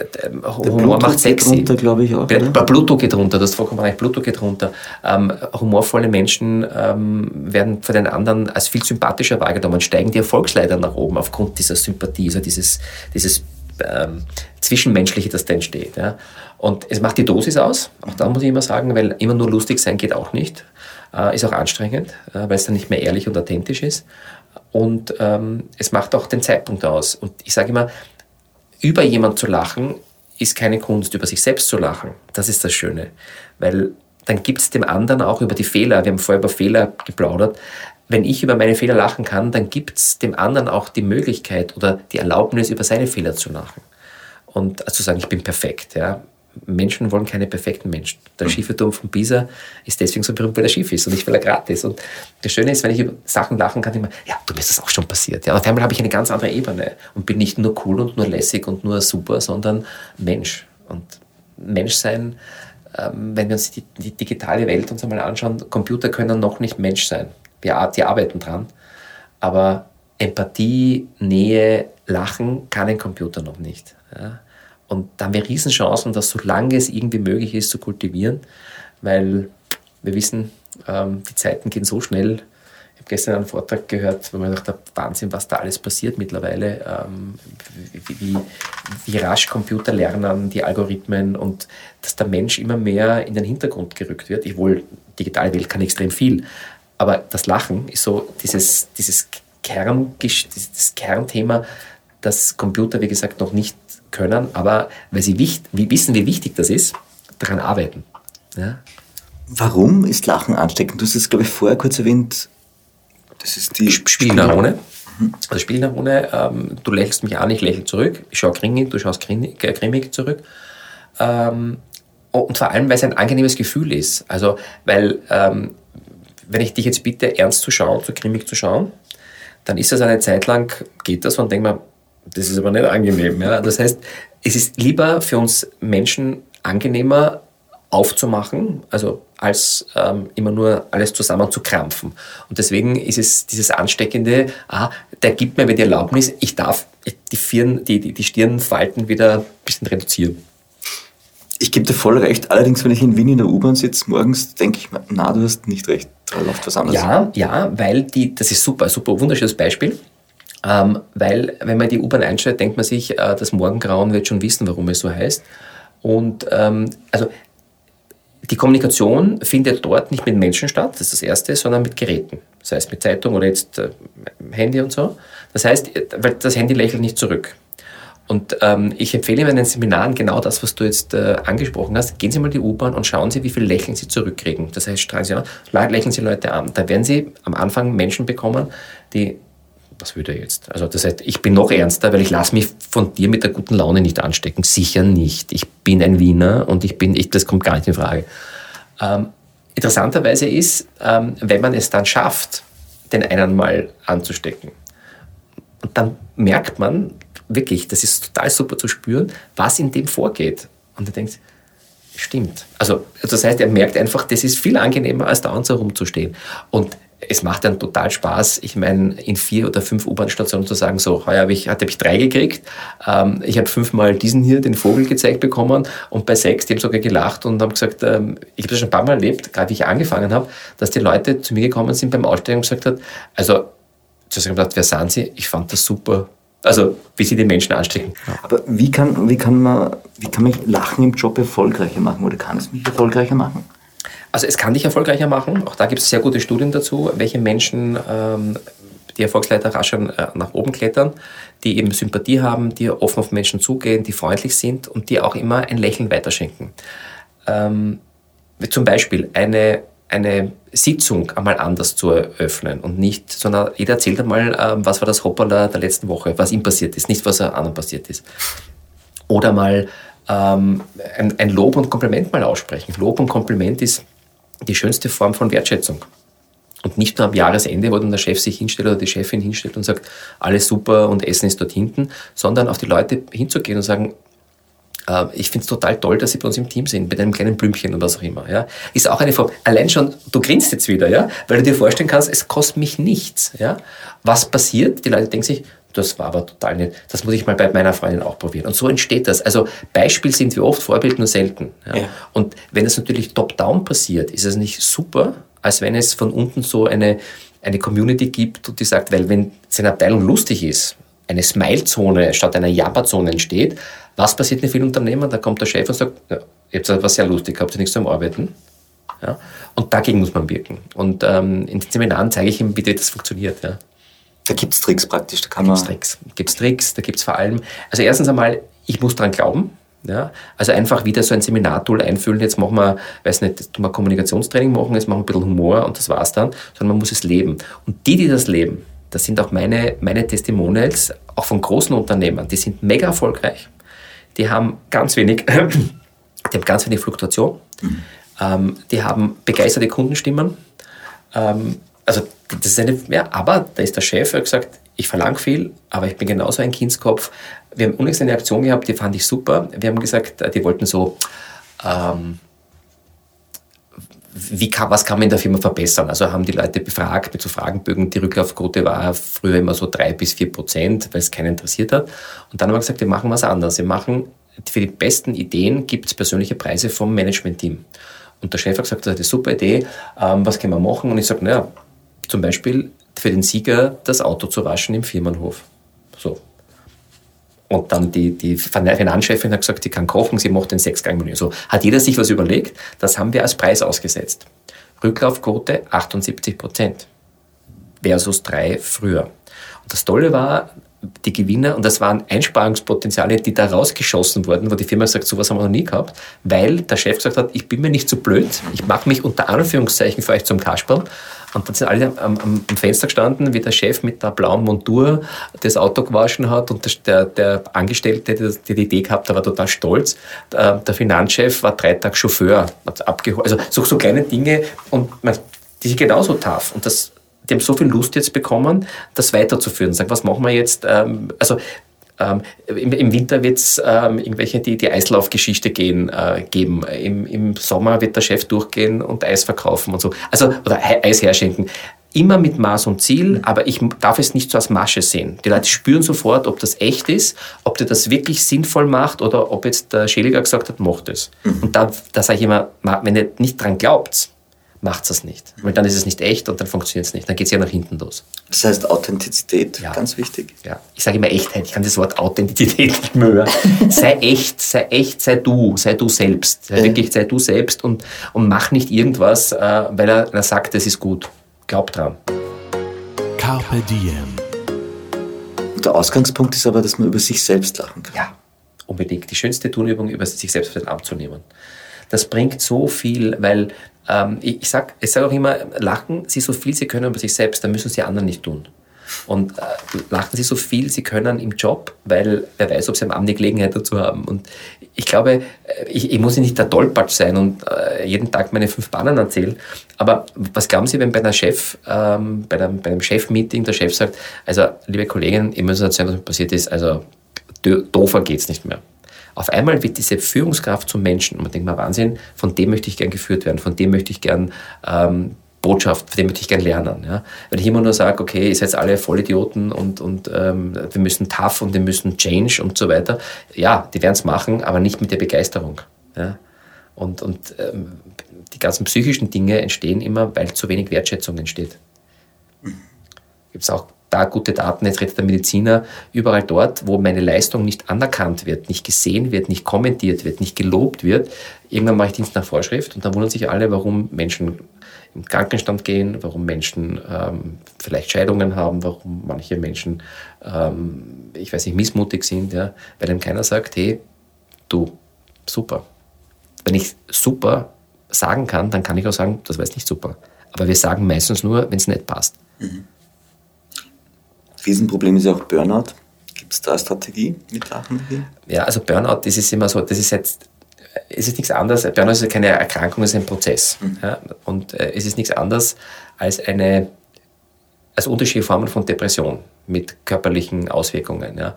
Humor macht sexy. Geht runter, glaube ich auch. Der, Blutdruck geht runter, das vollkommen recht. Blutdruck geht runter. Ähm, humorvolle Menschen ähm, werden für den anderen als viel sympathischer wahrgenommen, steigen die Erfolgsleiter nach oben aufgrund dieser Sympathie, also dieses, dieses ähm, Zwischenmenschliche, das da entsteht. Ja. Und es macht die Dosis aus, auch da muss ich immer sagen, weil immer nur lustig sein geht auch nicht. Äh, ist auch anstrengend, äh, weil es dann nicht mehr ehrlich und authentisch ist. Und ähm, es macht auch den Zeitpunkt aus. Und ich sage immer, über jemand zu lachen, ist keine Kunst, über sich selbst zu lachen. Das ist das Schöne. Weil dann gibt es dem anderen auch über die Fehler, wir haben vorher über Fehler geplaudert, wenn ich über meine Fehler lachen kann, dann gibt es dem anderen auch die Möglichkeit oder die Erlaubnis, über seine Fehler zu lachen. Und zu sagen, ich bin perfekt. Ja. Menschen wollen keine perfekten Menschen. Der mhm. Skifeturm von Pisa ist deswegen so berühmt, weil er schief ist und nicht, weil er gratis. Und das Schöne ist, wenn ich über Sachen lachen kann, immer, ja, du mir ist das auch schon passiert. Ja, auf einmal habe ich eine ganz andere Ebene und bin nicht nur cool und nur lässig und nur super, sondern Mensch. Und Menschsein, ähm, wenn wir uns die, die digitale Welt uns einmal anschauen, Computer können noch nicht Mensch sein. Wir, die arbeiten dran. Aber Empathie, Nähe, Lachen kann ein Computer noch nicht. Ja. Und da haben wir Riesenchancen, das solange es irgendwie möglich ist zu kultivieren, weil wir wissen, ähm, die Zeiten gehen so schnell. Ich habe gestern einen Vortrag gehört, wo man gedacht hat, Wahnsinn, was da alles passiert mittlerweile, ähm, wie, wie, rasch Computer lernen, die Algorithmen und dass der Mensch immer mehr in den Hintergrund gerückt wird. Ich wohl, digitale Welt kann extrem viel, aber das Lachen ist so dieses, dieses, Kern, dieses Kernthema, das Computer, wie gesagt, noch nicht können, aber weil sie wicht, wissen, wie wichtig das ist, daran arbeiten. Ja? Warum ist Lachen ansteckend? Du hast es, glaube ich, vorher kurz erwähnt. Das ist die Spielneurone. Mhm. Also Spielneurone, ähm, du lächelst mich an, ich lächle zurück. Ich schaue grimmig, du schaust grimmig, äh, grimmig zurück. Ähm, und vor allem, weil es ein angenehmes Gefühl ist. Also, weil, ähm, wenn ich dich jetzt bitte, ernst zu schauen, zu grimmig zu schauen, dann ist das eine Zeit lang, geht das und denkt man, das ist aber nicht angenehm. Ja? Das heißt, es ist lieber für uns Menschen angenehmer aufzumachen, also als ähm, immer nur alles zusammen zu krampfen. Und deswegen ist es dieses Ansteckende, ah, der gibt mir die Erlaubnis, ich darf die, Firn, die, die, die Stirnfalten wieder ein bisschen reduzieren. Ich gebe dir voll recht. Allerdings, wenn ich in Wien in der U-Bahn sitze, morgens denke ich mir, na, du hast nicht recht. Da läuft was anderes. Ja, ja, weil die, das ist super, super, wunderschönes Beispiel. Ähm, weil, wenn man die U-Bahn einsteigt, denkt man sich, äh, das Morgengrauen wird schon wissen, warum es so heißt. Und ähm, also die Kommunikation findet dort nicht mit Menschen statt, das ist das Erste, sondern mit Geräten. Das heißt mit Zeitung oder jetzt äh, Handy und so. Das heißt, weil das Handy lächelt nicht zurück. Und ähm, ich empfehle in den Seminaren genau das, was du jetzt äh, angesprochen hast. Gehen Sie mal die U-Bahn und schauen Sie, wie viel Lächeln Sie zurückkriegen. Das heißt, strahlen Sie an, lächeln Sie Leute an. Da werden Sie am Anfang Menschen bekommen, die was würde er jetzt? Also das heißt, ich bin noch ernster, weil ich lasse mich von dir mit der guten Laune nicht anstecken. Sicher nicht. Ich bin ein Wiener und ich bin, ich, das kommt gar nicht in Frage. Ähm, interessanterweise ist, ähm, wenn man es dann schafft, den einen mal anzustecken, dann merkt man wirklich, das ist total super zu spüren, was in dem vorgeht. Und er denkt, stimmt. Also das heißt, er merkt einfach, das ist viel angenehmer, als da so rumzustehen. Und es macht dann total Spaß, ich meine, in vier oder fünf U-Bahn-Stationen zu sagen, so, heuer habe ich, hatte ich drei gekriegt, ähm, ich habe fünfmal diesen hier, den Vogel gezeigt bekommen und bei sechs, die haben sogar gelacht und haben gesagt, ähm, ich habe das schon ein paar Mal erlebt, gerade wie ich angefangen habe, dass die Leute zu mir gekommen sind beim Aussteigen und gesagt haben, also, zu sagen, wer sind Sie? Ich fand das super, also wie sie die Menschen anstecken. Aber wie kann, wie, kann man, wie kann man Lachen im Job erfolgreicher machen oder kann es mich erfolgreicher machen? Also es kann dich erfolgreicher machen. Auch da gibt es sehr gute Studien dazu, welche Menschen ähm, die Erfolgsleiter rascher äh, nach oben klettern, die eben Sympathie haben, die offen auf Menschen zugehen, die freundlich sind und die auch immer ein Lächeln weiterschenken. Ähm, zum Beispiel eine, eine Sitzung einmal anders zu eröffnen und nicht, sondern jeder erzählt einmal, äh, was war das Hoppala der letzten Woche, was ihm passiert ist, nicht was anderen passiert ist. Oder mal ähm, ein, ein Lob und Kompliment mal aussprechen. Lob und Kompliment ist die schönste Form von Wertschätzung. Und nicht nur am Jahresende, wo dann der Chef sich hinstellt oder die Chefin hinstellt und sagt, alles super und Essen ist dort hinten, sondern auf die Leute hinzugehen und sagen, äh, ich finde es total toll, dass Sie bei uns im Team sind, mit einem kleinen Blümchen und was auch immer. Ja. Ist auch eine Form. Allein schon, du grinst jetzt wieder, ja, weil du dir vorstellen kannst, es kostet mich nichts. Ja. Was passiert? Die Leute denken sich, das war aber total nicht. Das muss ich mal bei meiner Freundin auch probieren. Und so entsteht das. Also Beispiel sind wir oft, Vorbild nur selten. Ja. Ja. Und wenn es natürlich top-down passiert, ist es nicht super, als wenn es von unten so eine, eine Community gibt, die sagt, weil wenn seine Abteilung lustig ist, eine Smile-Zone statt einer Jabber-Zone entsteht, was passiert in vielen Unternehmen? Da kommt der Chef und sagt, ja, ihr habt was sehr lustig, habt ihr nichts zum Arbeiten? Ja? Und dagegen muss man wirken. Und ähm, in den Seminaren zeige ich ihm, wie das funktioniert. Ja? Da gibt es Tricks praktisch. Da kann da gibt es Tricks. Gibt's Tricks, da gibt es vor allem, also erstens einmal, ich muss daran glauben. Ja, also einfach wieder so ein Seminartool einfüllen, jetzt machen wir, weiß nicht, tun wir Kommunikationstraining machen, jetzt machen wir ein bisschen Humor und das war's dann, sondern man muss es leben. Und die, die das leben, das sind auch meine, meine Testimonials, auch von großen Unternehmen, die sind mega erfolgreich. Die haben ganz wenig, die haben ganz wenig Fluktuation, mhm. ähm, die haben begeisterte Kundenstimmen, ähm, also das ist eine, ja, aber da ist der Chef, hat gesagt, ich verlange viel, aber ich bin genauso ein Kindskopf. Wir haben unlängst eine Aktion gehabt, die fand ich super. Wir haben gesagt, die wollten so, ähm, wie kann, was kann man in der Firma verbessern? Also haben die Leute befragt mit so Fragenbögen. Die Rücklaufquote war früher immer so drei bis vier Prozent, weil es keinen interessiert hat. Und dann haben wir gesagt, wir machen was anderes. Wir machen, für die besten Ideen gibt es persönliche Preise vom Management-Team. Und der Chef hat gesagt, das ist eine super Idee, ähm, was können wir machen? Und ich sage, naja, zum Beispiel für den Sieger das Auto zu waschen im Firmenhof. So. Und dann die, die Finanzchefin hat gesagt, sie kann kochen, sie macht den Sechsgang-Menü. So hat jeder sich was überlegt. Das haben wir als Preis ausgesetzt. Rücklaufquote 78 Prozent versus drei früher. Und das Tolle war, die Gewinner, und das waren Einsparungspotenziale, die da rausgeschossen wurden, wo die Firma sagt, sowas haben wir noch nie gehabt, weil der Chef gesagt hat, ich bin mir nicht so blöd, ich mache mich unter Anführungszeichen für euch zum Kasperl. Und dann sind alle am, am, am, Fenster gestanden, wie der Chef mit der blauen Montur das Auto gewaschen hat und der, der Angestellte, der, der die Idee gehabt hat, war total stolz. Der, der Finanzchef war drei Tage Chauffeur, hat abgeholt. Also so, so kleine Dinge und man, die sind genauso tough. Und das die haben so viel Lust jetzt bekommen, das weiterzuführen. Sagen, was machen wir jetzt? Ähm, also ähm, im, im, Winter wird es ähm, irgendwelche, die die Eislaufgeschichte gehen, äh, geben. Im, Im Sommer wird der Chef durchgehen und Eis verkaufen und so. Also, oder Eis herschenken. Immer mit Maß und Ziel, mhm. aber ich darf es nicht so als Masche sehen. Die Leute spüren sofort, ob das echt ist, ob der das wirklich sinnvoll macht oder ob jetzt der Schäliger gesagt hat, macht es. Mhm. Und da, da sage ich immer, wenn ihr nicht dran glaubt, macht es nicht. Weil dann ist es nicht echt und dann funktioniert es nicht. Dann geht es ja nach hinten los. Das heißt Authentizität, ja. ganz wichtig. Ja. Ich sage immer Echtheit, ich kann das Wort Authentizität nicht mehr hören. sei echt, sei echt, sei du, sei du selbst. Sei ja. Wirklich, sei du selbst und, und mach nicht irgendwas, äh, weil er, er sagt, das ist gut. Glaub dran. Carpe diem. Der Ausgangspunkt ist aber, dass man über sich selbst lachen kann. Ja, unbedingt. Die schönste Tunübung, über sich selbst auf den Arm zu nehmen. Das bringt so viel, weil ähm, ich, ich sage ich sag auch immer, lachen Sie so viel Sie können über sich selbst, dann müssen Sie anderen nicht tun. Und äh, lachen Sie so viel Sie können im Job, weil wer weiß, ob Sie am Abend die Gelegenheit dazu haben. Und ich glaube, äh, ich, ich muss nicht der Tollpatsch sein und äh, jeden Tag meine fünf Bahnen erzählen. Aber was glauben Sie, wenn bei einer Chef, ähm, bei, einem, bei einem Chefmeeting der Chef sagt, also liebe Kolleginnen, ihr müsst erzählen, was passiert ist, also doofer geht's nicht mehr. Auf einmal wird diese Führungskraft zum Menschen. Und man denkt mal, Wahnsinn, von dem möchte ich gern geführt werden, von dem möchte ich gern ähm, Botschaft, von dem möchte ich gern lernen. Ja? Wenn ich immer nur sage, okay, ihr seid alle Vollidioten und, und ähm, wir müssen tough und wir müssen change und so weiter, ja, die werden es machen, aber nicht mit der Begeisterung. Ja? Und, und ähm, die ganzen psychischen Dinge entstehen immer, weil zu wenig Wertschätzung entsteht. Gibt es auch da gute Daten, jetzt redet der Mediziner, überall dort, wo meine Leistung nicht anerkannt wird, nicht gesehen wird, nicht kommentiert wird, nicht gelobt wird, irgendwann mache ich Dienst nach Vorschrift und dann wundern sich alle, warum Menschen im Krankenstand gehen, warum Menschen ähm, vielleicht Scheidungen haben, warum manche Menschen, ähm, ich weiß nicht, missmutig sind, ja, weil ihm keiner sagt, hey, du, super. Wenn ich super sagen kann, dann kann ich auch sagen, das war jetzt nicht super. Aber wir sagen meistens nur, wenn es nicht passt. Mhm. Riesenproblem ist ja auch Burnout. Gibt es da eine Strategie mit Lachen? Ja, also Burnout, das ist immer so, das ist jetzt, es ist nichts anderes, Burnout ist keine Erkrankung, es ist ein Prozess. Mhm. Ja, und äh, es ist nichts anderes als eine, also unterschiedliche Formen von Depression mit körperlichen Auswirkungen. Ja.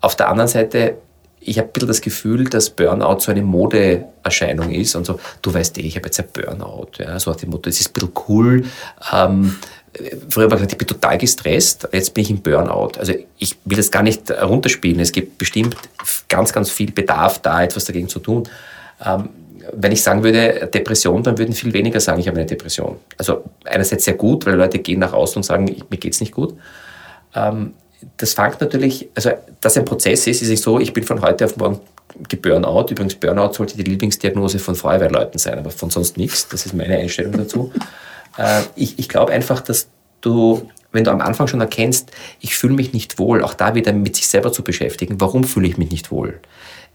Auf der anderen Seite ich habe ein bisschen das Gefühl, dass Burnout so eine Modeerscheinung ist und so, du weißt eh, ich habe jetzt ein Burnout. Ja, so nach dem Motto, es ist ein bisschen cool. Ähm, früher ich gesagt, ich bin total gestresst, jetzt bin ich im Burnout. Also ich will das gar nicht runterspielen. Es gibt bestimmt ganz, ganz viel Bedarf, da etwas dagegen zu tun. Ähm, wenn ich sagen würde Depression, dann würden viel weniger sagen, ich habe eine Depression. Also einerseits sehr gut, weil Leute gehen nach außen und sagen, mir geht es nicht gut. Ähm, das fängt natürlich, also dass ein Prozess ist, ist nicht so, ich bin von heute auf morgen geburnout. Übrigens, Burnout sollte die Lieblingsdiagnose von Feuerwehrleuten sein, aber von sonst nichts. Das ist meine Einstellung dazu. Äh, ich ich glaube einfach, dass du, wenn du am Anfang schon erkennst, ich fühle mich nicht wohl, auch da wieder mit sich selber zu beschäftigen, warum fühle ich mich nicht wohl?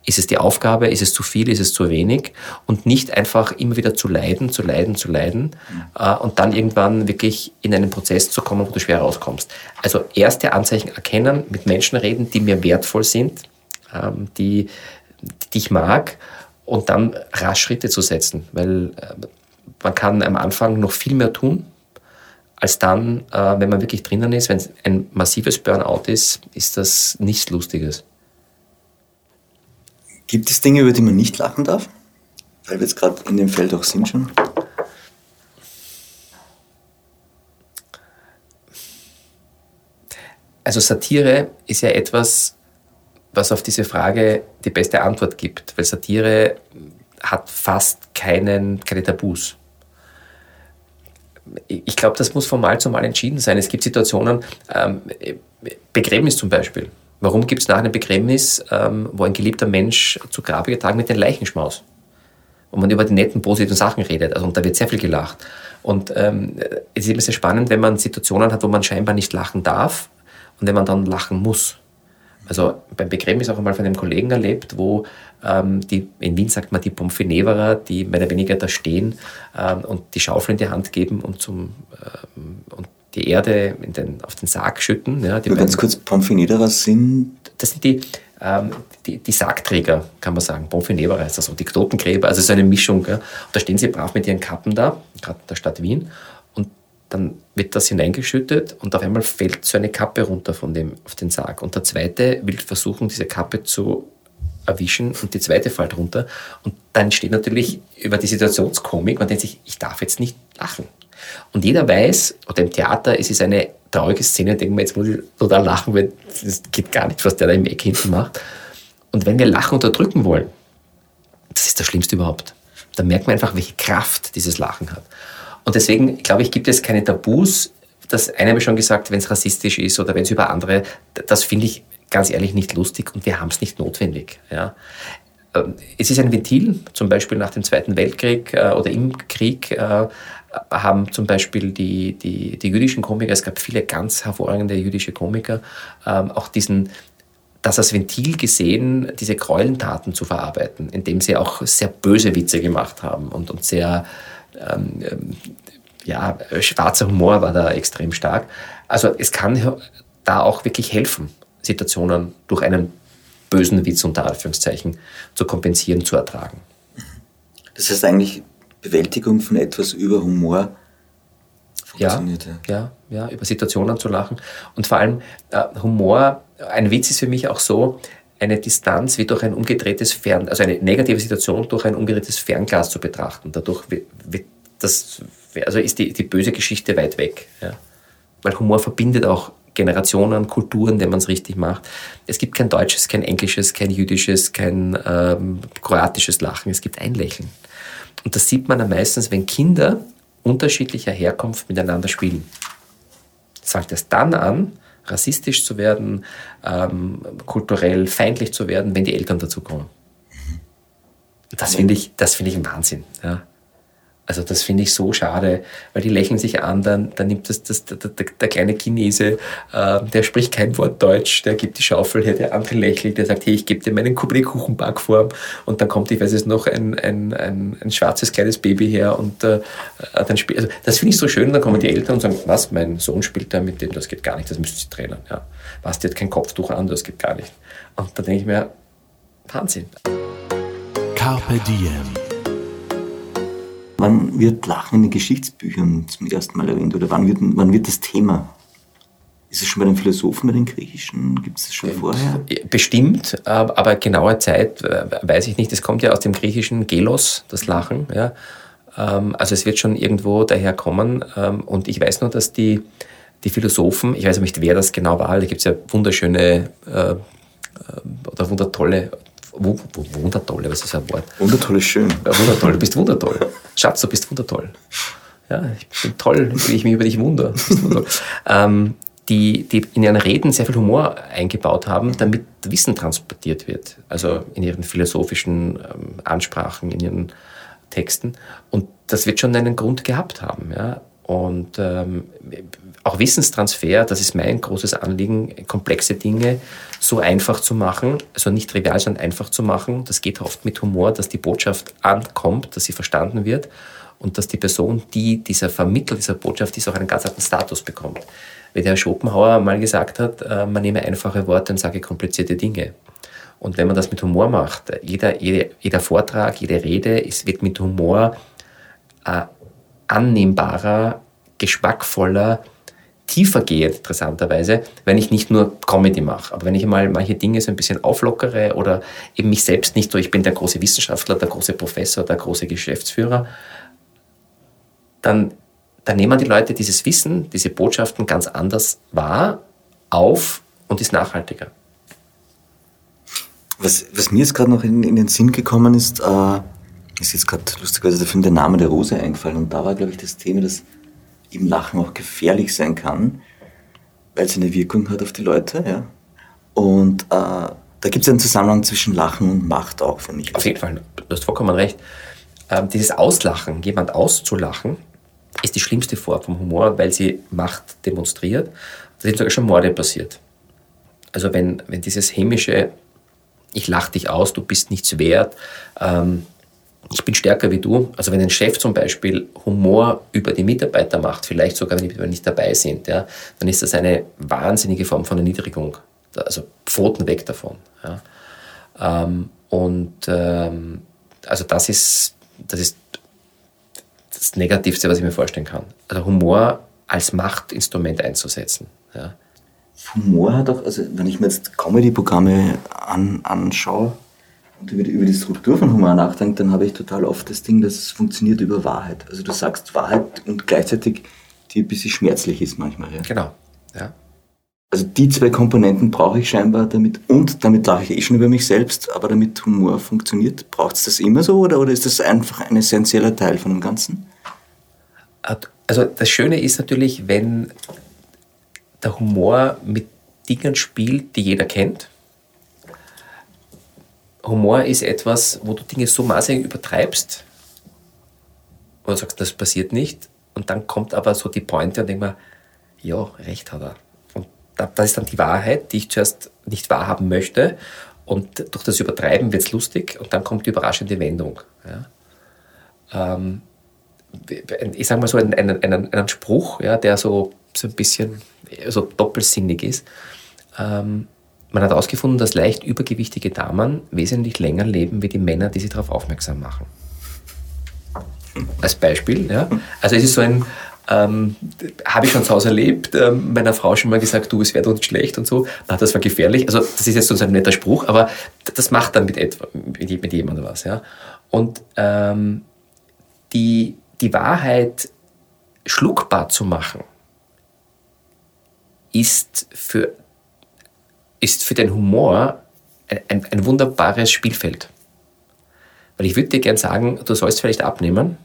Ist es die Aufgabe? Ist es zu viel? Ist es zu wenig? Und nicht einfach immer wieder zu leiden, zu leiden, zu leiden äh, und dann irgendwann wirklich in einen Prozess zu kommen, wo du schwer rauskommst. Also erste Anzeichen erkennen, mit Menschen reden, die mir wertvoll sind, ähm, die, die ich mag und dann rasch Schritte zu setzen, weil äh, man kann am Anfang noch viel mehr tun, als dann, äh, wenn man wirklich drinnen ist. Wenn es ein massives Burnout ist, ist das nichts Lustiges. Gibt es Dinge, über die man nicht lachen darf? Weil wir jetzt gerade in dem Feld auch sind schon. Also Satire ist ja etwas, was auf diese Frage die beste Antwort gibt, weil Satire hat fast keinen, keine Tabus. Ich glaube, das muss von Mal zu Mal entschieden sein. Es gibt Situationen, ähm, Begräbnis zum Beispiel. Warum gibt es nach einem Begräbnis, ähm, wo ein geliebter Mensch zu Grabe getragen wird, den Leichenschmaus? Und man über die netten, positiven Sachen redet. Also, und da wird sehr viel gelacht. Und ähm, es ist immer sehr spannend, wenn man Situationen hat, wo man scheinbar nicht lachen darf und wenn man dann lachen muss. Also beim Begräbnis auch einmal von einem Kollegen erlebt, wo ähm, die, in Wien sagt man die Pomfineverer, die mehr oder weniger da stehen ähm, und die Schaufel in die Hand geben und, zum, ähm, und die Erde den, auf den Sarg schütten. Ja, die ganz kurz, Pomfinederer sind? Das sind die, ähm, die, die Sargträger, kann man sagen. Pomfineverer heißt das so, die Totengräber, also so eine Mischung. Ja. Und da stehen sie brav mit ihren Kappen da, gerade in der Stadt Wien. Dann wird das hineingeschüttet und auf einmal fällt so eine Kappe runter von dem, auf den Sarg. Und der zweite will versuchen, diese Kappe zu erwischen und die zweite fällt runter. Und dann steht natürlich über die Situationskomik, man denkt sich, ich darf jetzt nicht lachen. Und jeder weiß, oder im Theater, es ist eine traurige Szene, denken wir, jetzt muss ich total lachen, weil das geht gar nicht, was der da im Eck hinten macht. Und wenn wir Lachen unterdrücken wollen, das ist das Schlimmste überhaupt. Da merkt man einfach, welche Kraft dieses Lachen hat. Und deswegen, glaube ich, gibt es keine Tabus. Das eine habe ich schon gesagt, wenn es rassistisch ist oder wenn es über andere, das finde ich ganz ehrlich nicht lustig und wir haben es nicht notwendig. Ja. Ähm, es ist ein Ventil, zum Beispiel nach dem Zweiten Weltkrieg äh, oder im Krieg äh, haben zum Beispiel die, die, die jüdischen Komiker, es gab viele ganz hervorragende jüdische Komiker, ähm, auch diesen, das als Ventil gesehen, diese Gräueltaten zu verarbeiten, indem sie auch sehr böse Witze gemacht haben und, und sehr, ähm, ja, schwarzer Humor war da extrem stark. Also es kann da auch wirklich helfen, Situationen durch einen bösen Witz unter Anführungszeichen zu kompensieren, zu ertragen. Das heißt eigentlich Bewältigung von etwas über Humor funktioniert. Ja, ja, ja, über Situationen zu lachen. Und vor allem äh, Humor, ein Witz ist für mich auch so, eine Distanz wie durch ein umgedrehtes Fern, also eine negative Situation durch ein umgedrehtes Fernglas zu betrachten. Dadurch wird das, also ist die, die böse Geschichte weit weg. Ja. Weil Humor verbindet auch Generationen, Kulturen, wenn man es richtig macht. Es gibt kein deutsches, kein englisches, kein jüdisches, kein ähm, kroatisches Lachen. Es gibt ein Lächeln. Und das sieht man am meisten, wenn Kinder unterschiedlicher Herkunft miteinander spielen. Fängt erst dann an, rassistisch zu werden, ähm, kulturell feindlich zu werden, wenn die Eltern dazukommen. Das finde ich, das finde ich ein Wahnsinn. Ja. Also das finde ich so schade, weil die lächeln sich an, dann, dann nimmt das, das der, der, der kleine Chinese, äh, der spricht kein Wort Deutsch, der gibt die Schaufel her, der andere lächelt, der sagt, hey, ich gebe dir meinen Kuchenbackform und dann kommt, ich weiß es noch, ein, ein, ein, ein schwarzes kleines Baby her und äh, dann spielt, also das finde ich so schön, dann kommen die Eltern und sagen, was, mein Sohn spielt da mit dem, das geht gar nicht, das müsst ihr trennen. Ja. Was, die hat kein Kopftuch an, das geht gar nicht. Und da denke ich mir, Wahnsinn. Carpe Diem Wann wird Lachen in den Geschichtsbüchern zum ersten Mal erwähnt oder wann wird, wann wird das Thema? Ist es schon bei den Philosophen, bei den Griechischen? Gibt es das schon vorher? Bestimmt, aber genaue Zeit äh, weiß ich nicht. Es kommt ja aus dem griechischen Gelos, das Lachen. Ja. Ähm, also es wird schon irgendwo daherkommen. Ähm, und ich weiß nur, dass die, die Philosophen, ich weiß nicht, wer das genau war, da gibt es ja wunderschöne äh, äh, oder wundertolle Wundertolle, was ist ein Wort? Wundertoll ist schön. Ja, wundertoll, du bist wundertoll. Schatz, du bist wundertoll. Ja, ich bin toll, wie ich mich über dich wundere. ähm, die, die in ihren Reden sehr viel Humor eingebaut haben, damit Wissen transportiert wird. Also in ihren philosophischen ähm, Ansprachen, in ihren Texten. Und das wird schon einen Grund gehabt haben. Ja? Und ähm, auch Wissenstransfer, das ist mein großes Anliegen, komplexe Dinge so einfach zu machen, also nicht trivial, sondern einfach zu machen. Das geht oft mit Humor, dass die Botschaft ankommt, dass sie verstanden wird und dass die Person, die dieser Vermittler dieser Botschaft ist, auch einen ganz anderen Status bekommt. Wie der Herr Schopenhauer mal gesagt hat, äh, man nehme einfache Worte und sage komplizierte Dinge. Und wenn man das mit Humor macht, jeder, jeder, jeder Vortrag, jede Rede ist, wird mit Humor äh, annehmbarer, geschmackvoller, tiefer gehe, interessanterweise, wenn ich nicht nur Comedy mache. Aber wenn ich mal manche Dinge so ein bisschen auflockere oder eben mich selbst nicht so, ich bin der große Wissenschaftler, der große Professor, der große Geschäftsführer, dann, dann nehmen die Leute dieses Wissen, diese Botschaften ganz anders wahr, auf und ist nachhaltiger. Was, was mir jetzt gerade noch in, in, den Sinn gekommen ist, äh, ist jetzt gerade lustigerweise der Film Der Name der Rose eingefallen. Und da war, glaube ich, das Thema, dass eben Lachen auch gefährlich sein kann, weil es eine Wirkung hat auf die Leute. Ja? Und äh, da gibt es einen Zusammenhang zwischen Lachen und Macht auch, finde ich. Auf jeden Fall, du hast vollkommen recht. Ähm, dieses Auslachen, jemand auszulachen, ist die schlimmste Form vom Humor, weil sie Macht demonstriert. Da sind sogar schon Morde passiert. Also wenn, wenn dieses hämische, ich lache dich aus, du bist nichts wert, ähm, ich bin stärker wie du. Also wenn ein Chef zum Beispiel Humor über die Mitarbeiter macht, vielleicht sogar wenn die Mitarbeiter nicht dabei sind, ja, dann ist das eine wahnsinnige Form von Erniedrigung. Also Pfoten weg davon. Ja. Ähm, und ähm, also das ist, das ist das Negativste, was ich mir vorstellen kann. Also Humor als Machtinstrument einzusetzen. Ja. Humor hat auch, also wenn ich mir jetzt Comedy-Programme an, anschaue und über die, über die Struktur von Humor nachdenke, dann habe ich total oft das Ding, dass es funktioniert über Wahrheit. Also du sagst Wahrheit und gleichzeitig die ein bisschen schmerzlich ist manchmal. Ja. Genau. Ja. Also die zwei Komponenten brauche ich scheinbar damit und damit lache ich eh schon über mich selbst, aber damit Humor funktioniert, braucht es das immer so oder, oder ist das einfach ein essentieller Teil von dem Ganzen? Also das Schöne ist natürlich, wenn der Humor mit Dingen spielt, die jeder kennt. Humor ist etwas, wo du Dinge so maßig übertreibst, du sagst, das passiert nicht, und dann kommt aber so die Pointe und denkt man, ja, recht hat er. Und das ist dann die Wahrheit, die ich zuerst nicht wahrhaben möchte. Und durch das Übertreiben wird es lustig und dann kommt die überraschende Wendung. Ja. Ähm, ich sage mal so einen, einen, einen, einen Spruch, ja, der so, so ein bisschen so doppelsinnig ist. Ähm, man hat herausgefunden, dass leicht übergewichtige Damen wesentlich länger leben wie die Männer, die sie darauf aufmerksam machen. Als Beispiel. Ja. Also es ist so ein, ähm, habe ich schon zu Hause erlebt, ähm, meiner Frau schon mal gesagt, du, es wird uns schlecht und so. Na, das war gefährlich. Also das ist jetzt so ein netter Spruch, aber das macht dann mit, etwa, mit jemandem was. Ja. Und ähm, die, die Wahrheit schluckbar zu machen, ist für, ist für den Humor ein, ein, wunderbares Spielfeld. Weil ich würde dir gern sagen, du sollst vielleicht abnehmen,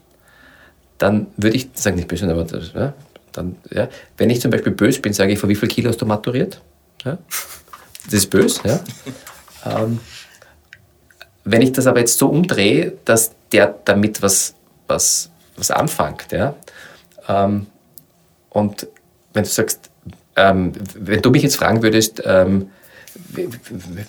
dann würde ich, sage nicht böse, aber das, ja, dann, ja, wenn ich zum Beispiel böse bin, sage ich, vor wie viel Kilo hast du maturiert? Ja? Das ist böse. Ja? Ähm, wenn ich das aber jetzt so umdrehe, dass der damit was, was, was anfängt, ja? Ähm, und wenn du sagst, ähm, wenn du mich jetzt fragen würdest, ähm, wie,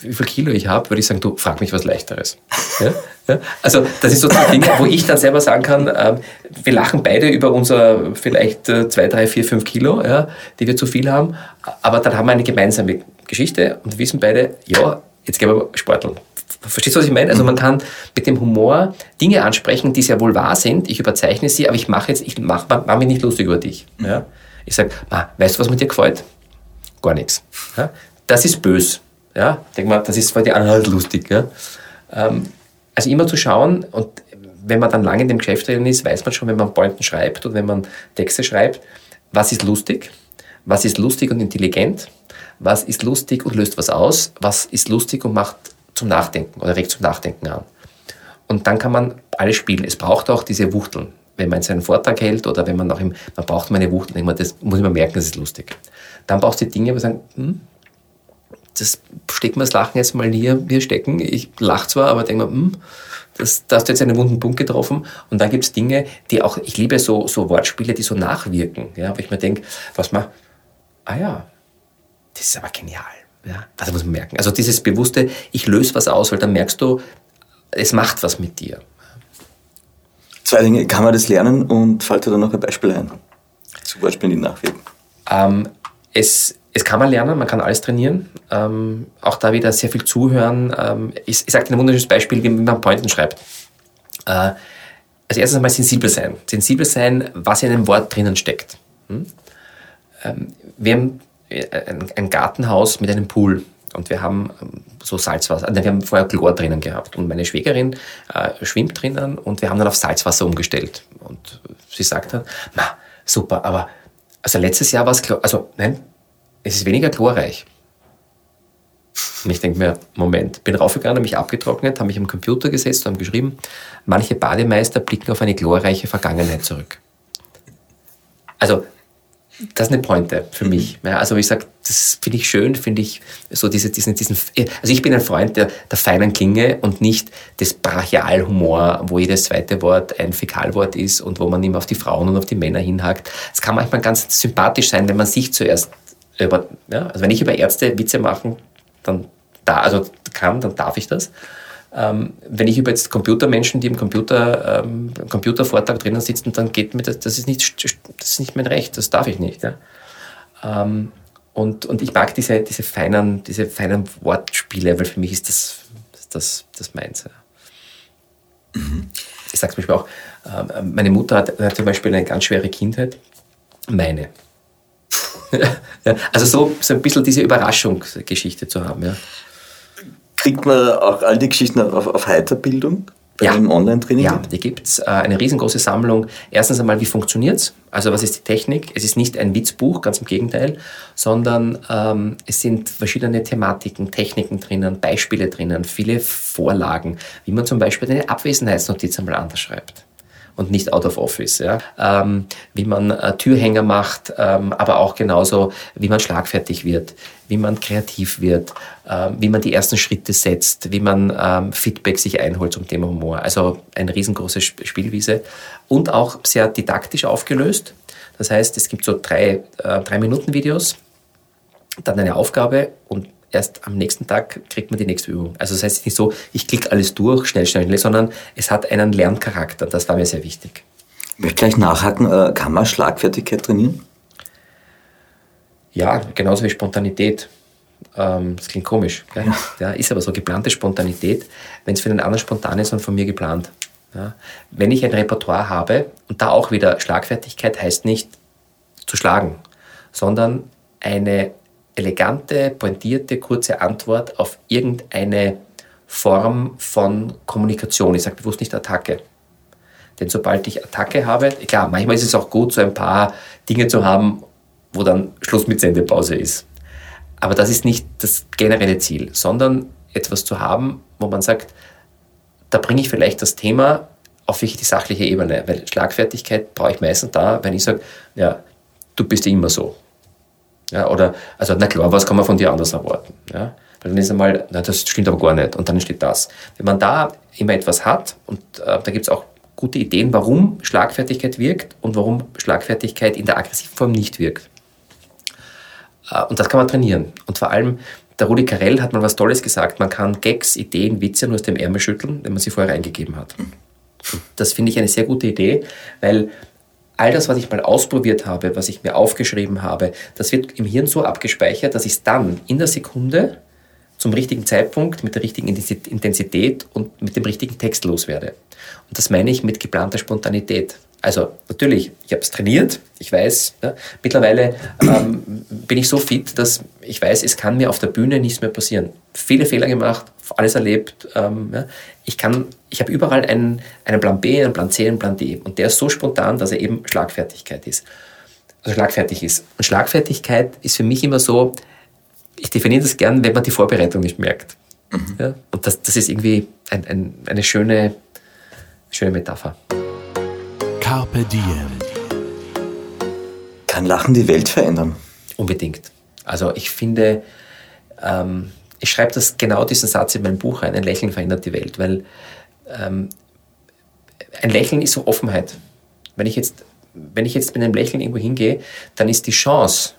wie, viel Kilo ich habe, würde ich sagen, du frag mich was Leichteres. Ja? Ja? Also das ist so ein Ding, wo ich dann selber sagen kann, ähm, wir lachen beide über unser vielleicht äh, zwei, drei, vier, fünf Kilo, ja, die wir zu viel haben, aber dann haben wir eine gemeinsame Geschichte und wissen beide, ja, jetzt gehen wir sporteln. Verstehst du, was ich meine? Also man kann mit dem Humor Dinge ansprechen, die sehr wohl wahr sind. Ich überzeichne sie, aber ich mache jetzt, ich mache mach mich nicht lustig über dich. Ja? Ich sage, weißt du, was mir dir gefällt? Gar nichts. Ja? Das ist bös. Ja? Denk mal, das ist für die anderen halt lustig. Ja? Ähm, also immer zu schauen und wenn man dann lange in dem Geschäft drin ist, weiß man schon, wenn man Pointen schreibt und wenn man Texte schreibt, was ist lustig, was ist lustig und intelligent, was ist lustig und löst was aus, was ist lustig und macht zum Nachdenken oder regt zum Nachdenken an. Und dann kann man alles spielen. Es braucht auch diese Wuchteln wenn man seinen Vortrag hält oder wenn man noch im, man braucht meine Wucht, dann man, das muss man merken, das ist lustig. Dann brauchst du Dinge, wo man sagen, hm, das steckt mir das Lachen jetzt mal hier, hier stecken. Ich lache zwar, aber denke mir, hm, das, da hast du jetzt einen wunden Punkt getroffen. Und dann gibt es Dinge, die auch, ich liebe so, so Wortspiele, die so nachwirken. Ja, wo ich mir denke, was man, ah ja, das ist aber genial. Ja, das muss man merken. Also dieses bewusste, ich löse was aus, weil dann merkst du, es macht was mit dir. Zwei Dinge. Kann man das lernen und fällt dir da noch ein Beispiel ein? Zum Beispiel die Nachwirken. Ähm, es, es kann man lernen, man kann alles trainieren. Ähm, auch da wieder sehr viel zuhören. Ähm, ich ich sage dir ein wunderschönes Beispiel, wie man Pointen schreibt. Äh, als erstes einmal sensibel sein. Sensibel sein, was in einem Wort drinnen steckt. Hm? Ähm, wir haben ein, ein Gartenhaus mit einem Pool und wir haben ähm, so Salzwasser, wir haben vorher Chlor drinnen gehabt und meine Schwägerin äh, schwimmt drinnen und wir haben dann auf Salzwasser umgestellt. Und sie sagt dann, na, super, aber also letztes Jahr war es Chlor, also nein, es ist weniger chlorreich. Und ich denke mir, Moment, bin raufgegangen, habe mich abgetrocknet, habe mich am Computer gesetzt und habe geschrieben, manche Bademeister blicken auf eine chlorreiche Vergangenheit zurück. Also das ist eine Pointe für mich. Ja, also ich sage, das finde ich schön, finde ich so diese, diesen, diesen, also ich bin ein Freund der, der feinen Klinge und nicht des Brachialhumor, wo jedes zweite Wort ein Fäkalwort ist und wo man immer auf die Frauen und auf die Männer hinhakt. Es kann manchmal ganz sympathisch sein, wenn man sich zuerst über, ja, also wenn ich über Ärzte Witze machen, dann da, also kann, dann darf ich das. Ähm, wenn ich über jetzt Computermenschen, die im Computer, ähm, Computervortrag drinnen sitzen, dann geht mir das, das ist nicht, das ist nicht mein Recht, das darf ich nicht. Ja? Ähm, und, und ich mag diese, diese, feinen, diese feinen Wortspiele, weil für mich ist das das, das meins. Ja. Mhm. Ich sage zum Beispiel auch, äh, meine Mutter hat, hat, zum Beispiel eine ganz schwere Kindheit Meine. Also so, so ein bisschen diese Überraschungsgeschichte zu haben. Ja. Kriegt man auch all die Geschichten auf, auf Heiterbildung? bei ja. einem Online-Training? Ja, die gibt es. Äh, eine riesengroße Sammlung. Erstens einmal, wie funktioniert es? Also was ist die Technik? Es ist nicht ein Witzbuch, ganz im Gegenteil, sondern ähm, es sind verschiedene Thematiken, Techniken drinnen, Beispiele drinnen, viele Vorlagen, wie man zum Beispiel eine Abwesenheitsnotiz einmal anders schreibt und nicht out of office. Ja? Ähm, wie man äh, Türhänger macht, ähm, aber auch genauso, wie man schlagfertig wird, wie man kreativ wird, äh, wie man die ersten Schritte setzt, wie man ähm, Feedback sich einholt zum Thema Humor. Also eine riesengroße Spielwiese und auch sehr didaktisch aufgelöst. Das heißt, es gibt so drei, äh, drei Minuten Videos, dann eine Aufgabe und erst am nächsten Tag kriegt man die nächste Übung. Also das heißt nicht so, ich klicke alles durch, schnell, schnell, schnell, sondern es hat einen Lerncharakter. Das war mir sehr wichtig. Ich möchte gleich nachhaken, äh, kann man Schlagfertigkeit trainieren? Ja, genauso wie Spontanität. Ähm, das klingt komisch. Ja. ja. ist aber so geplante Spontanität. Wenn es für den anderen spontan ist, dann von mir geplant. Ja. Wenn ich ein Repertoire habe, und da auch wieder Schlagfertigkeit heißt nicht zu schlagen, sondern eine elegante, pointierte, kurze Antwort auf irgendeine Form von Kommunikation. Ich sage bewusst nicht Attacke. Denn sobald ich Attacke habe, klar, manchmal ist es auch gut, so ein paar Dinge zu haben, wo dann Schluss mit Sendepause ist. Aber das ist nicht das generelle Ziel, sondern etwas zu haben, wo man sagt, da bringe ich vielleicht das Thema auf die sachliche Ebene, weil Schlagfertigkeit brauche ich meistens da, wenn ich sage, ja, du bist immer so. Ja, oder, also, na klar, was kann man von dir anders erwarten? Ja? Weil dann ist einmal, na, das stimmt aber gar nicht. Und dann entsteht das. Wenn man da immer etwas hat, und äh, da gibt es auch gute Ideen, warum Schlagfertigkeit wirkt und warum Schlagfertigkeit in der aggressiven Form nicht wirkt. Äh, und das kann man trainieren. Und vor allem, der Rudi Carell hat mal was Tolles gesagt, man kann Gags, Ideen, Witze nur aus dem Ärmel schütteln, wenn man sie vorher reingegeben hat. Das finde ich eine sehr gute Idee, weil all das, was ich mal ausprobiert habe, was ich mir aufgeschrieben habe, das wird im Hirn so abgespeichert, dass ich es dann in der Sekunde zum richtigen Zeitpunkt, mit der richtigen Intensität und mit dem richtigen Text loswerde. Und das meine ich mit geplanter Spontanität. Also natürlich, ich habe es trainiert, ich weiß, ja, mittlerweile ähm, bin ich so fit, dass ich weiß, es kann mir auf der Bühne nichts mehr passieren. Viele Fehler gemacht, alles erlebt. Ähm, ja. Ich, ich habe überall einen, einen Plan B, einen Plan C, einen Plan D. Und der ist so spontan, dass er eben Schlagfertigkeit ist. Also schlagfertig ist. Und Schlagfertigkeit ist für mich immer so, ich definiere das gern, wenn man die Vorbereitung nicht merkt. Mhm. Ja? Und das, das ist irgendwie ein, ein, eine schöne, schöne Metapher. Carpe Diem. Kann Lachen die Welt verändern? Unbedingt. Also ich finde, ähm, ich schreibe das genau diesen Satz in meinem Buch ein, ein Lächeln verändert die Welt, weil ähm, ein Lächeln ist so Offenheit. Wenn ich, jetzt, wenn ich jetzt mit einem Lächeln irgendwo hingehe, dann ist die Chance,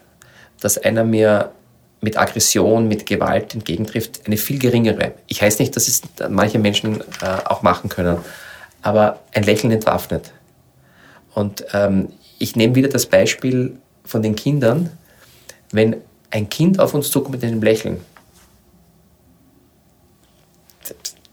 dass einer mir mit Aggression, mit Gewalt entgegentrifft, eine viel geringere. Ich heiße nicht, dass es manche Menschen äh, auch machen können, aber ein Lächeln entwaffnet. Und ähm, ich nehme wieder das Beispiel von den Kindern. Wenn ein Kind auf uns zukommt mit einem Lächeln,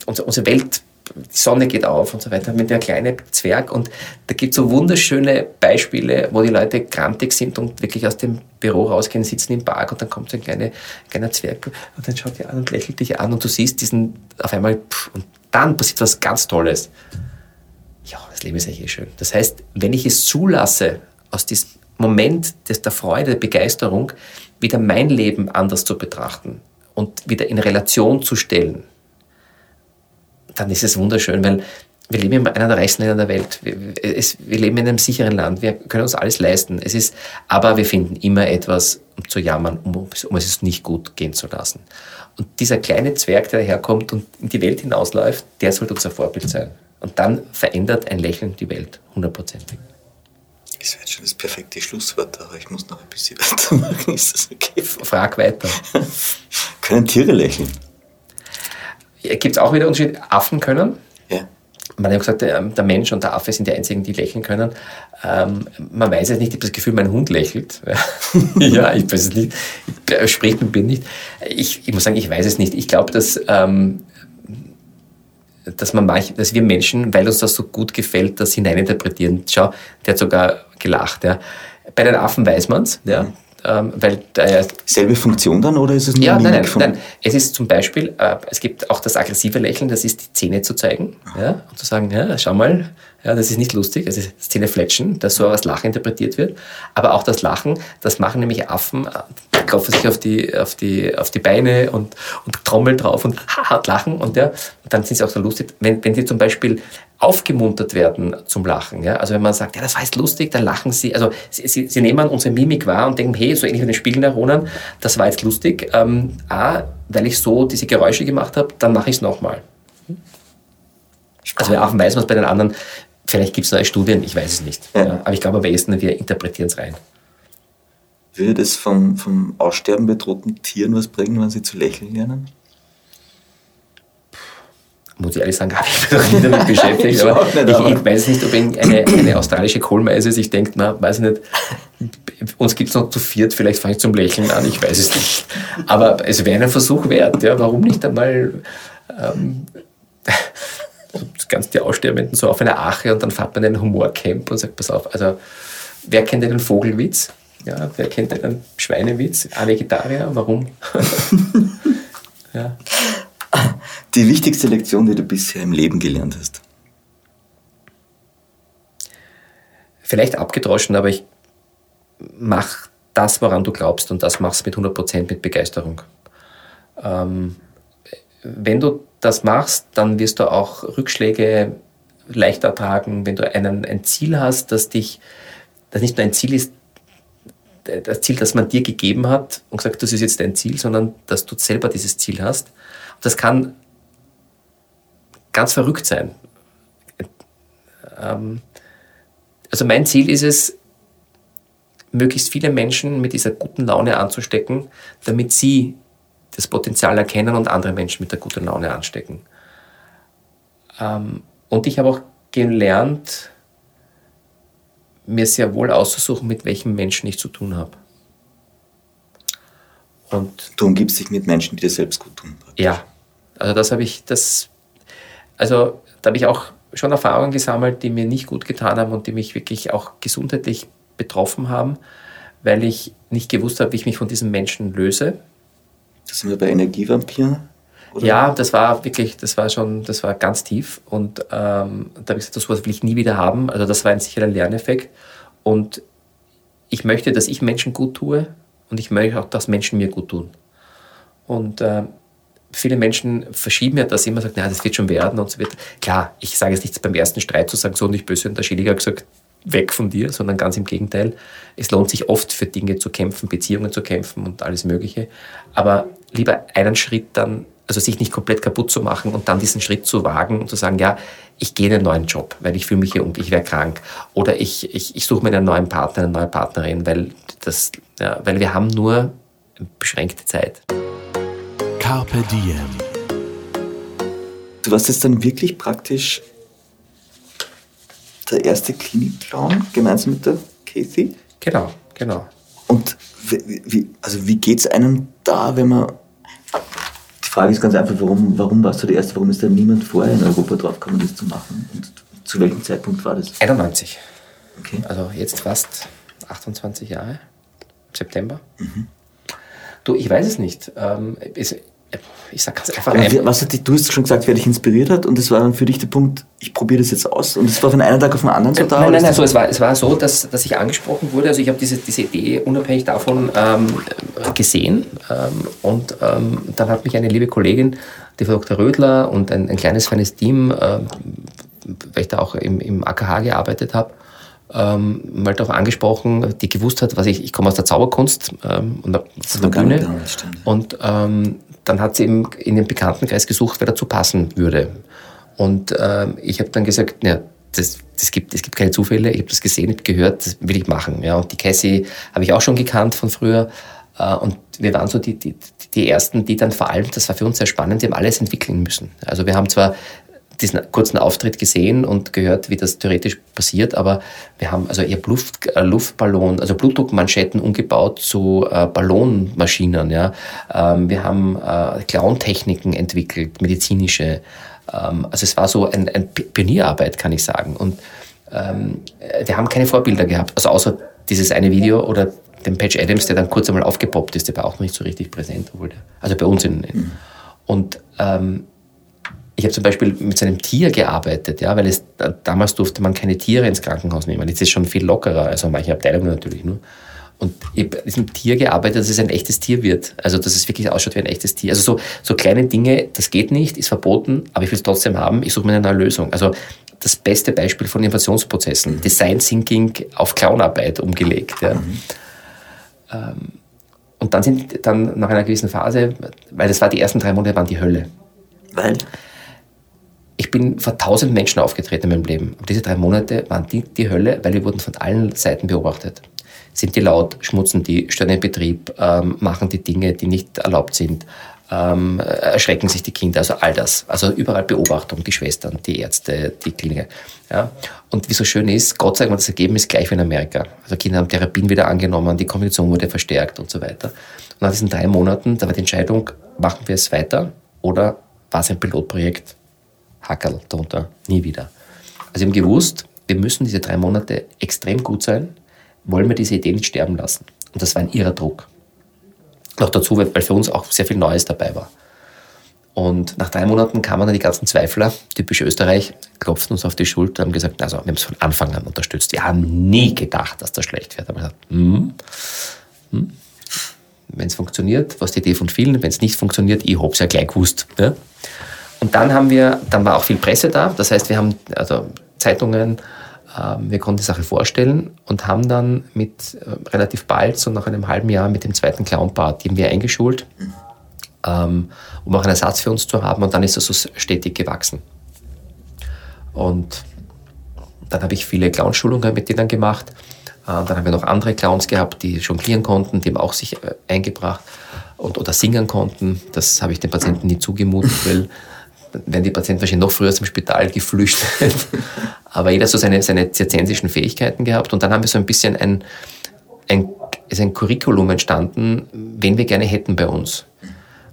unsere Welt, die Sonne geht auf und so weiter, mit der kleine Zwerg. Und da gibt es so wunderschöne Beispiele, wo die Leute grantig sind und wirklich aus dem Büro rausgehen, sitzen im Park und dann kommt so ein kleiner, kleiner Zwerg und dann schaut dich an und lächelt dich an und du siehst diesen auf einmal, pff, und dann passiert was ganz Tolles ja, das Leben ist eigentlich eh schön. Das heißt, wenn ich es zulasse, aus diesem Moment des, der Freude, der Begeisterung, wieder mein Leben anders zu betrachten und wieder in Relation zu stellen, dann ist es wunderschön, weil wir leben in einer der reichsten Länder der Welt. Wir, es, wir, leben in einem sicheren Land. Wir können uns alles leisten. Es ist, aber wir finden immer etwas, um zu jammern, um, um es nicht gut gehen zu lassen. Und dieser kleine Zwerg, der daherkommt und in die Welt hinausläuft, der sollte unser Vorbild sein. Und dann verändert ein Lächeln die Welt hundertprozentig. Das wäre schon das perfekte Schlusswort, aber ich muss noch ein bisschen weitermachen. Ist das okay? Frag weiter. können Tiere lächeln? Gibt es auch wieder Unterschiede? Affen können. Ja. Man hat ja gesagt, ähm, der Mensch und der Affe sind die einzigen, die lächeln können. Ähm, man weiß jetzt nicht, ich habe das Gefühl, mein Hund lächelt. ja, ich weiß es nicht. Ich spricht mit mir nicht. Ich, ich muss sagen, ich weiß es nicht. Ich glaube, dass ähm, dass, man manch, dass wir Menschen, weil uns das so gut gefällt, das hineininterpretieren. Schau, der hat sogar gelacht. Ja. Bei den Affen weiß man es, ja. Mhm. Ähm, weil äh, Selbe Funktion dann oder ist es nur Ja, nein, nein, nein. Es ist zum Beispiel, äh, es gibt auch das aggressive Lächeln, das ist die Zähne zu zeigen ja, und zu sagen, ja, schau mal, ja, das ist nicht lustig, also Zähne fletschen, das so als Lachen interpretiert wird. Aber auch das Lachen, das machen nämlich Affen, klopfen sich auf die, auf die, auf die Beine und, und trommeln drauf und, und lachen und, ja, und dann sind sie auch so lustig. Wenn, wenn die zum Beispiel aufgemuntert werden zum Lachen. Ja? Also wenn man sagt, ja, das war jetzt lustig, dann lachen sie. Also sie, sie, sie nehmen unsere Mimik wahr und denken, hey, so ähnlich wie den Spiegelneuronen, das war jetzt lustig. Ähm, A, weil ich so diese Geräusche gemacht habe, dann mache ich es nochmal. Also bei Affen weiß man es, bei den anderen, vielleicht gibt es neue Studien, ich weiß es nicht. Ja. Ja, aber ich glaube am besten, wir interpretieren es rein. Würde das vom, vom Aussterben bedrohten Tieren was bringen, wenn sie zu lächeln lernen? muss ich ehrlich sagen, habe ich mich noch nie damit beschäftigt. aber, nicht, aber. Ich, ich, weiß nicht, ob eine, eine australische Kohlmeise sich denkt, na, weiß nicht, uns gibt es noch zu viert, vielleicht fange ich zum Lächeln an, ich weiß es nicht. Aber es wäre ein Versuch wert, ja, warum nicht einmal ähm, ganz die Aussterbenden so auf eine Ache und dann fährt man in ein Humorcamp und sagt, pass auf, also wer kennt den Vogelwitz? Ja, wer kennt den Schweinewitz? Ein Vegetarier, warum? ja. Die wichtigste Lektion, die du bisher im Leben gelernt hast? Vielleicht abgedroschen, aber ich mach das, woran du glaubst und das machst mit 100% mit Begeisterung. Ähm, wenn du das machst, dann wirst du auch Rückschläge leicht ertragen, wenn du einen, ein Ziel hast, das dich, das nicht nur ein Ziel ist, das Ziel, das man dir gegeben hat und gesagt, das ist jetzt dein Ziel, sondern dass du selber dieses Ziel hast. Das kann ganz verrückt sein. Ähm, also mein Ziel ist es, möglichst viele Menschen mit dieser guten Laune anzustecken, damit sie das Potenzial erkennen und andere Menschen mit der guten Laune anstecken. Ähm, und ich habe auch gelernt, mir sehr wohl auszusuchen, mit welchen Menschen ich zu tun habe. Und du umgibst dich mit Menschen, die dir selbst gut tun. Ja, also das habe ich, das, also da habe ich auch schon Erfahrungen gesammelt, die mir nicht gut getan haben und die mich wirklich auch gesundheitlich betroffen haben, weil ich nicht gewusst habe, wie ich mich von diesen Menschen löse. Das sind wir bei Energievampiren? Oder? Ja, das war wirklich, das war schon, das war ganz tief und ähm, da habe ich gesagt, das will ich nie wieder haben. Also das war ein sicherer Lerneffekt und ich möchte, dass ich Menschen gut tue und ich möchte auch, dass Menschen mir gut tun. Und äh, viele Menschen verschieben ja das immer, sagen, naja, das wird schon werden und so weiter. Klar, ich sage jetzt nicht beim ersten Streit zu sagen, so nicht böse und der Schädiger gesagt, weg von dir, sondern ganz im Gegenteil. Es lohnt sich oft für Dinge zu kämpfen, Beziehungen zu kämpfen und alles Mögliche. Aber lieber einen Schritt dann, also sich nicht komplett kaputt zu machen und dann diesen Schritt zu wagen und zu sagen, ja, ich gehe in einen neuen Job, weil ich fühle mich hier und ich wäre krank. Oder ich, ich, ich suche mir einen neuen Partner, eine neue Partnerin, weil, das, ja, weil wir haben nur beschränkte Zeit. Carpe Diem. Du warst jetzt dann wirklich praktisch der erste Klinikclown gemeinsam mit der Kathy? Genau, genau. Und wie, wie also wie geht es einem da, wenn man. Die Frage ist ganz einfach, warum, warum warst du der Erste? Warum ist da niemand vorher in Europa draufgekommen, das zu machen? Und zu welchem Zeitpunkt war das? 91. Okay. Also jetzt fast 28 Jahre. September. Mhm. Du, ich weiß es nicht. Ähm, es, ich sag ganz einfach. Aber was hat dich, du hast schon gesagt, wer dich inspiriert hat und das war dann für dich der Punkt, ich probiere das jetzt aus und es war von einem Tag auf den anderen so da? Nein, nein, nein, also es, war, es war so, dass, dass ich angesprochen wurde, also ich habe diese, diese Idee unabhängig davon ähm, gesehen ähm, und ähm, dann hat mich eine liebe Kollegin, die Frau Dr. Rödler und ein, ein kleines, feines Team, äh, weil ich da auch im, im AKH gearbeitet habe, ähm, mal darauf angesprochen, die gewusst hat, was ich, ich komme aus der Zauberkunst ähm, und aus der Bühne. Und ähm, dann hat sie eben in den Bekanntenkreis gesucht, wer dazu passen würde. Und äh, ich habe dann gesagt, ja, das, das gibt, es gibt keine Zufälle, ich habe das gesehen, ich habe gehört, das will ich machen. Ja, und die Cassie habe ich auch schon gekannt von früher. Äh, und wir waren so die, die, die Ersten, die dann vor allem, das war für uns sehr spannend, die haben alles entwickeln müssen. Also wir haben zwar diesen kurzen Auftritt gesehen und gehört, wie das theoretisch passiert, aber wir haben also ihr Luft, äh, Luftballon, also Blutdruckmanschetten umgebaut zu äh, Ballonmaschinen. Ja. Ähm, wir haben äh, Clown-Techniken entwickelt, medizinische. Ähm, also es war so ein, ein Pionierarbeit, kann ich sagen. Und ähm, wir haben keine Vorbilder gehabt, also außer dieses eine Video oder den Patch Adams, der dann kurz einmal aufgepoppt ist, der war auch noch nicht so richtig präsent, obwohl der, also bei uns in, in mhm. und ähm, ich habe zum Beispiel mit seinem Tier gearbeitet, ja, weil es damals durfte man keine Tiere ins Krankenhaus nehmen. Jetzt ist es schon viel lockerer, also manche Abteilungen natürlich nur. Und ich habe mit diesem Tier gearbeitet, dass es ein echtes Tier wird. Also, dass es wirklich ausschaut wie ein echtes Tier. Also, so, so kleine Dinge, das geht nicht, ist verboten, aber ich will es trotzdem haben. Ich suche mir eine neue Lösung. Also, das beste Beispiel von Innovationsprozessen. Design Thinking auf Clownarbeit umgelegt. Ja. Mhm. Ähm, und dann sind dann nach einer gewissen Phase, weil das war die ersten drei Monate, waren die Hölle. Weil? Ich bin vor tausend Menschen aufgetreten in meinem Leben. Und diese drei Monate waren die, die Hölle, weil wir wurden von allen Seiten beobachtet. Sind die laut, schmutzen die, stören den Betrieb, ähm, machen die Dinge, die nicht erlaubt sind, ähm, erschrecken sich die Kinder, also all das. Also überall Beobachtung, die Schwestern, die Ärzte, die Kliniker. Ja. Und wie so schön ist, Gott sei Dank, das Ergebnis gleich wie in Amerika. Also Kinder haben Therapien wieder angenommen, die Kommunikation wurde verstärkt und so weiter. Und nach diesen drei Monaten, da war die Entscheidung, machen wir es weiter oder war es ein Pilotprojekt, Hackerl darunter, nie wieder. Also wir haben gewusst, wir müssen diese drei Monate extrem gut sein, wollen wir diese Idee nicht sterben lassen. Und das war ein irrer Druck. Noch dazu, weil für uns auch sehr viel Neues dabei war. Und nach drei Monaten kamen dann die ganzen Zweifler, typisch Österreich, klopften uns auf die Schulter und haben gesagt, also wir haben es von Anfang an unterstützt. Wir haben nie gedacht, dass das schlecht wird. Aber gesagt, hm, hm, wenn es funktioniert, was die Idee von vielen, wenn es nicht funktioniert, ich habe es ja gleich gewusst. Ja? Und dann haben wir, dann war auch viel Presse da. Das heißt, wir haben also Zeitungen, ähm, wir konnten die Sache vorstellen und haben dann mit äh, relativ bald, so nach einem halben Jahr, mit dem zweiten Clown-Part, den wir eingeschult, ähm, um auch einen Ersatz für uns zu haben. Und dann ist das so stetig gewachsen. Und dann habe ich viele Clownschulungen mit denen gemacht. Äh, dann haben wir noch andere Clowns gehabt, die jonglieren konnten, die haben auch sich äh, eingebracht und, oder singen konnten. Das habe ich den Patienten nie zugemutet, weil wären die Patienten wahrscheinlich noch früher aus dem Spital geflüchtet. Aber jeder hat so seine, seine zirzensischen Fähigkeiten gehabt. Und dann haben wir so ein bisschen ein, ein, ist ein Curriculum entstanden, wen wir gerne hätten bei uns.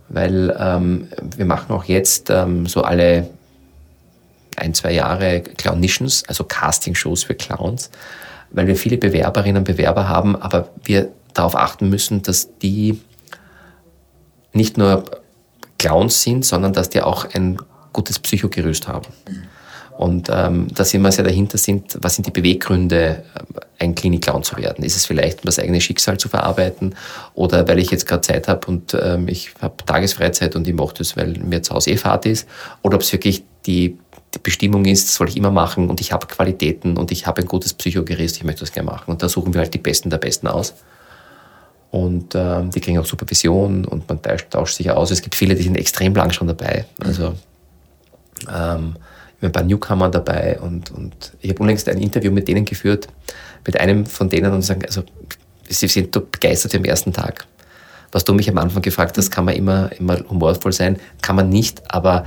Weil ähm, wir machen auch jetzt ähm, so alle ein, zwei Jahre Clownitions, also Castingshows für Clowns, weil wir viele Bewerberinnen und Bewerber haben, aber wir darauf achten müssen, dass die nicht nur Clowns sind, sondern dass die auch ein gutes Psychogerüst haben. Und ähm, dass immer sehr dahinter sind, was sind die Beweggründe, äh, ein Klinik-Clown zu werden? Ist es vielleicht, um das eigene Schicksal zu verarbeiten oder weil ich jetzt gerade Zeit habe und ähm, ich habe Tagesfreizeit und ich mache das, weil mir zu Hause eh Fahrt ist? Oder ob es wirklich die, die Bestimmung ist, das soll ich immer machen und ich habe Qualitäten und ich habe ein gutes Psychogerüst, ich möchte das gerne machen. Und da suchen wir halt die Besten der Besten aus. Und ähm, die kriegen auch Supervision und man tauscht sich aus. Es gibt viele, die sind extrem lang schon dabei. Also ähm, ich ein paar Newcomer dabei und, und ich habe unlängst ein Interview mit denen geführt, mit einem von denen und sagen, also sie sind begeistert am ersten Tag. Was du mich am Anfang gefragt hast, kann man immer, immer humorvoll sein, kann man nicht, aber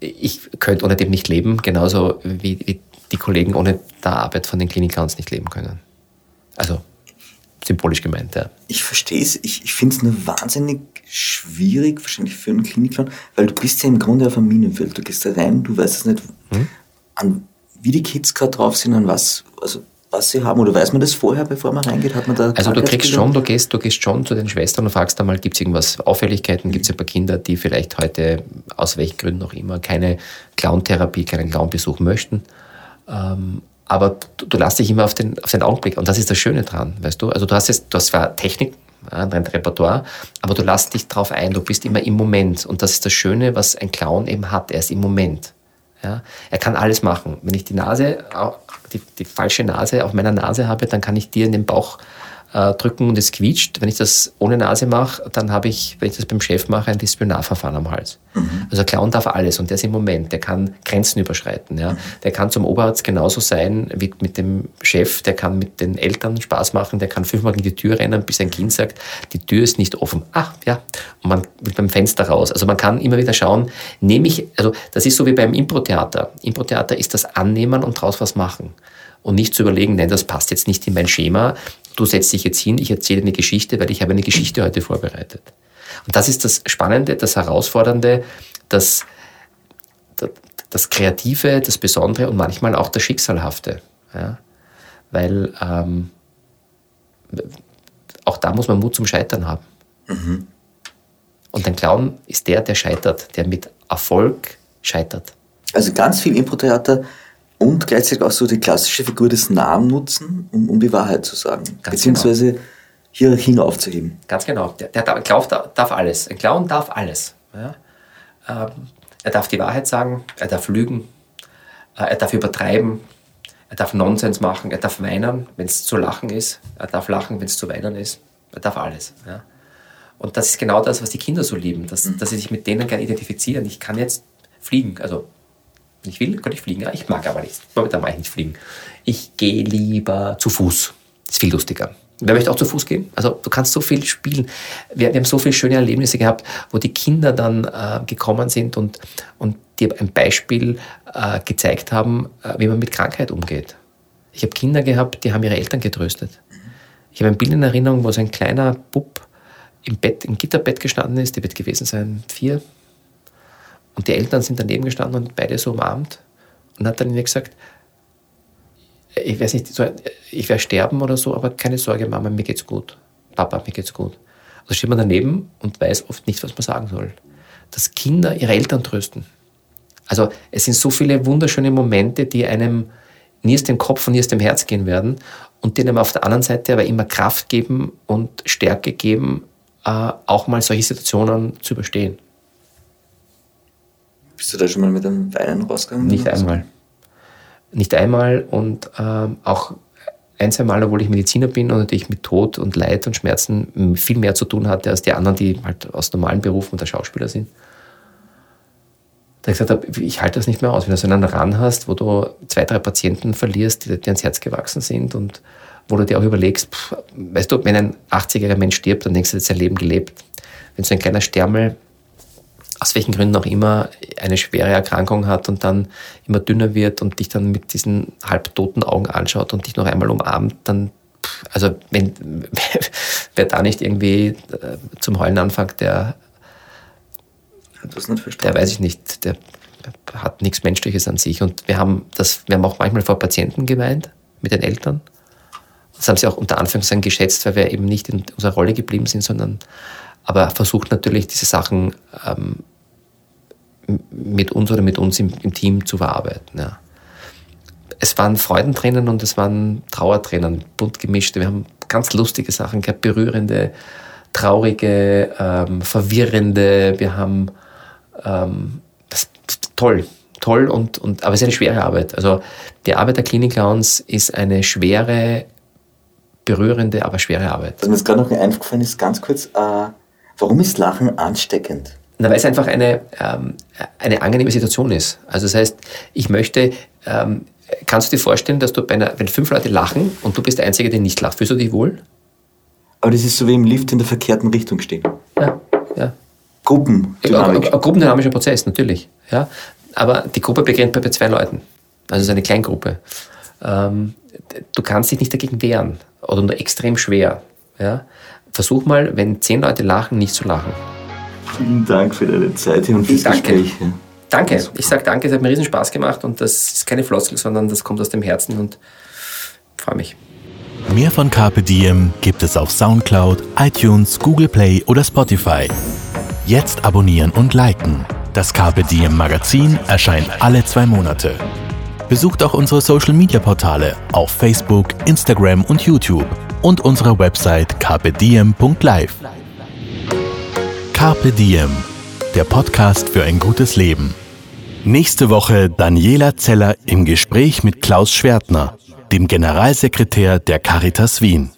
ich könnte ohne dem nicht leben, genauso wie, wie die Kollegen ohne der Arbeit von den Klinikclowns nicht leben können. Also symbolisch gemeint, ja. Ich verstehe es. Ich, ich finde es nur wahnsinnig schwierig, wahrscheinlich für einen Klinikclown, weil du bist ja im Grunde auf einem Minenfeld. Du gehst da rein, du weißt es nicht, hm? an, wie die Kids gerade drauf sind, an was, also was sie haben, oder weiß man das vorher, bevor man reingeht? Hat man da also du kriegst schon, du gehst, du gehst schon zu den Schwestern und fragst einmal, gibt es irgendwas Auffälligkeiten, gibt es ein paar Kinder, die vielleicht heute, aus welchen Gründen auch immer, keine Clown-Therapie, keinen Clown-Besuch möchten. Ähm, aber du, du lässt dich immer auf den, auf den Augenblick. Und das ist das Schöne dran, weißt du? Also du hast jetzt, du hast zwar Technik, dein Repertoire, aber du lässt dich drauf ein, du bist immer im Moment. Und das ist das Schöne, was ein Clown eben hat, er ist im Moment. Ja? Er kann alles machen. Wenn ich die Nase, die, die falsche Nase auf meiner Nase habe, dann kann ich dir in den Bauch äh, drücken und es quietscht. Wenn ich das ohne Nase mache, dann habe ich, wenn ich das beim Chef mache, ein Disziplinarverfahren am Hals. Mhm. Also Clown darf alles und der ist im Moment, der kann Grenzen überschreiten. Ja. Mhm. Der kann zum Oberarzt genauso sein wie mit dem Chef, der kann mit den Eltern Spaß machen, der kann fünfmal in die Tür rennen, bis ein Kind sagt, die Tür ist nicht offen. Ach ja, und man will beim Fenster raus. Also man kann immer wieder schauen, nehme ich, also das ist so wie beim Impro-Theater. Impro-Theater ist das Annehmen und daraus was machen und nicht zu überlegen, nein, das passt jetzt nicht in mein Schema, du setzt dich jetzt hin, ich erzähle eine Geschichte, weil ich habe eine Geschichte heute vorbereitet. Und das ist das Spannende, das Herausfordernde, das, das Kreative, das Besondere und manchmal auch das Schicksalhafte. Ja? weil ähm, auch da muss man Mut zum Scheitern haben. Mhm. Und ein Clown ist der, der scheitert, der mit Erfolg scheitert. Also ganz viel Impro-Theater und gleichzeitig auch so die klassische Figur des Namen nutzen, um, um die Wahrheit zu sagen. Ganz Beziehungsweise genau. Hierarchien aufzuheben. Ganz genau. Der, der Clown darf alles. Ein Clown darf alles. Ja? Ähm, er darf die Wahrheit sagen, er darf lügen, äh, er darf übertreiben, er darf Nonsens machen, er darf weinen, wenn es zu lachen ist, er darf lachen, wenn es zu weinen ist, er darf alles. Ja? Und das ist genau das, was die Kinder so lieben, dass, mhm. dass sie sich mit denen gerne identifizieren. Ich kann jetzt fliegen, also ich will, kann ich fliegen. Ich mag aber nicht. Momentan mag ich nicht fliegen. Ich gehe lieber zu Fuß. Ist viel lustiger. Wer möchte auch zu Fuß gehen? Also du kannst so viel spielen. Wir, wir haben so viele schöne Erlebnisse gehabt, wo die Kinder dann äh, gekommen sind und, und dir ein Beispiel äh, gezeigt haben, äh, wie man mit Krankheit umgeht. Ich habe Kinder gehabt, die haben ihre Eltern getröstet. Ich habe ein Bild in Erinnerung, wo so ein kleiner Bub im Bett, im Gitterbett gestanden ist, die wird gewesen sein vier. Und die Eltern sind daneben gestanden und beide so umarmt und hat dann ihnen gesagt, ich weiß nicht, ich werde sterben oder so, aber keine Sorge, Mama, mir geht's gut. Papa, mir geht's gut. Also steht man daneben und weiß oft nicht, was man sagen soll. Dass Kinder ihre Eltern trösten. Also es sind so viele wunderschöne Momente, die einem nie aus dem Kopf und nie aus dem Herz gehen werden und die einem auf der anderen Seite aber immer Kraft geben und Stärke geben, äh, auch mal solche Situationen zu überstehen. Bist du da schon mal mit einem Weinen rausgegangen? Nicht einmal. Nicht einmal und ähm, auch ein, zwei Mal, obwohl ich Mediziner bin und natürlich mit Tod und Leid und Schmerzen viel mehr zu tun hatte als die anderen, die halt aus normalen Berufen oder Schauspieler sind. Da ich gesagt habe, ich halte das nicht mehr aus. Wenn du so einen Ran hast, wo du zwei, drei Patienten verlierst, die dir ans Herz gewachsen sind und wo du dir auch überlegst, pff, weißt du, wenn ein 80-jähriger Mensch stirbt, dann denkst du, er hat sein Leben gelebt. Wenn so ein kleiner Stärmel aus welchen Gründen auch immer eine schwere Erkrankung hat und dann immer dünner wird und dich dann mit diesen halbtoten Augen anschaut und dich noch einmal umarmt, dann, also wenn, wer da nicht irgendwie äh, zum Heulen anfängt, der, der weiß ich nicht, der hat nichts Menschliches an sich. Und wir haben das, wir haben auch manchmal vor Patienten geweint mit den Eltern. Das haben sie auch unter Anführungszeichen geschätzt, weil wir eben nicht in unserer Rolle geblieben sind, sondern aber versucht natürlich diese Sachen ähm, mit uns oder mit uns im, im Team zu verarbeiten. Ja. Es waren Freudentränen und es waren Trauertränen, bunt gemischte. Wir haben ganz lustige Sachen gehabt, berührende, traurige, ähm, verwirrende. Wir haben ähm, das, toll, toll und, und aber es ist eine schwere Arbeit. Also die Arbeit der Clinic Clowns ist eine schwere, berührende, aber schwere Arbeit. Was mir jetzt gerade noch eingefallen ist, ganz kurz, äh, Warum ist Lachen ansteckend? Na, weil es einfach eine, ähm, eine angenehme Situation ist. Also das heißt, ich möchte, ähm, kannst du dir vorstellen, dass du bei einer, wenn fünf Leute lachen und du bist der Einzige, der nicht lacht, fühlst du dich wohl? Aber das ist so wie im Lift in der verkehrten Richtung stehen. Ja, ja. Gruppendynamik. Ein Gruppendynamischer Prozess, natürlich. Ja. Aber die Gruppe beginnt bei zwei Leuten. Also es ist eine Kleingruppe. Ähm, du kannst dich nicht dagegen wehren oder nur extrem schwer. Ja versuch mal, wenn zehn Leute lachen, nicht zu lachen. Vielen Dank für deine Zeit hier und fürs danke. Gespräch. Danke. Ich sage danke, es hat mir riesen Spaß gemacht und das ist keine Floskel, sondern das kommt aus dem Herzen und freue mich. Mehr von Carpe Diem gibt es auf Soundcloud, iTunes, Google Play oder Spotify. Jetzt abonnieren und liken. Das Carpe Diem Magazin erscheint alle zwei Monate. Besucht auch unsere Social Media Portale auf Facebook, Instagram und YouTube und unserer Website carpediem.live. Carpe Diem, der Podcast für ein gutes Leben. Nächste Woche Daniela Zeller im Gespräch mit Klaus Schwertner, dem Generalsekretär der Caritas Wien.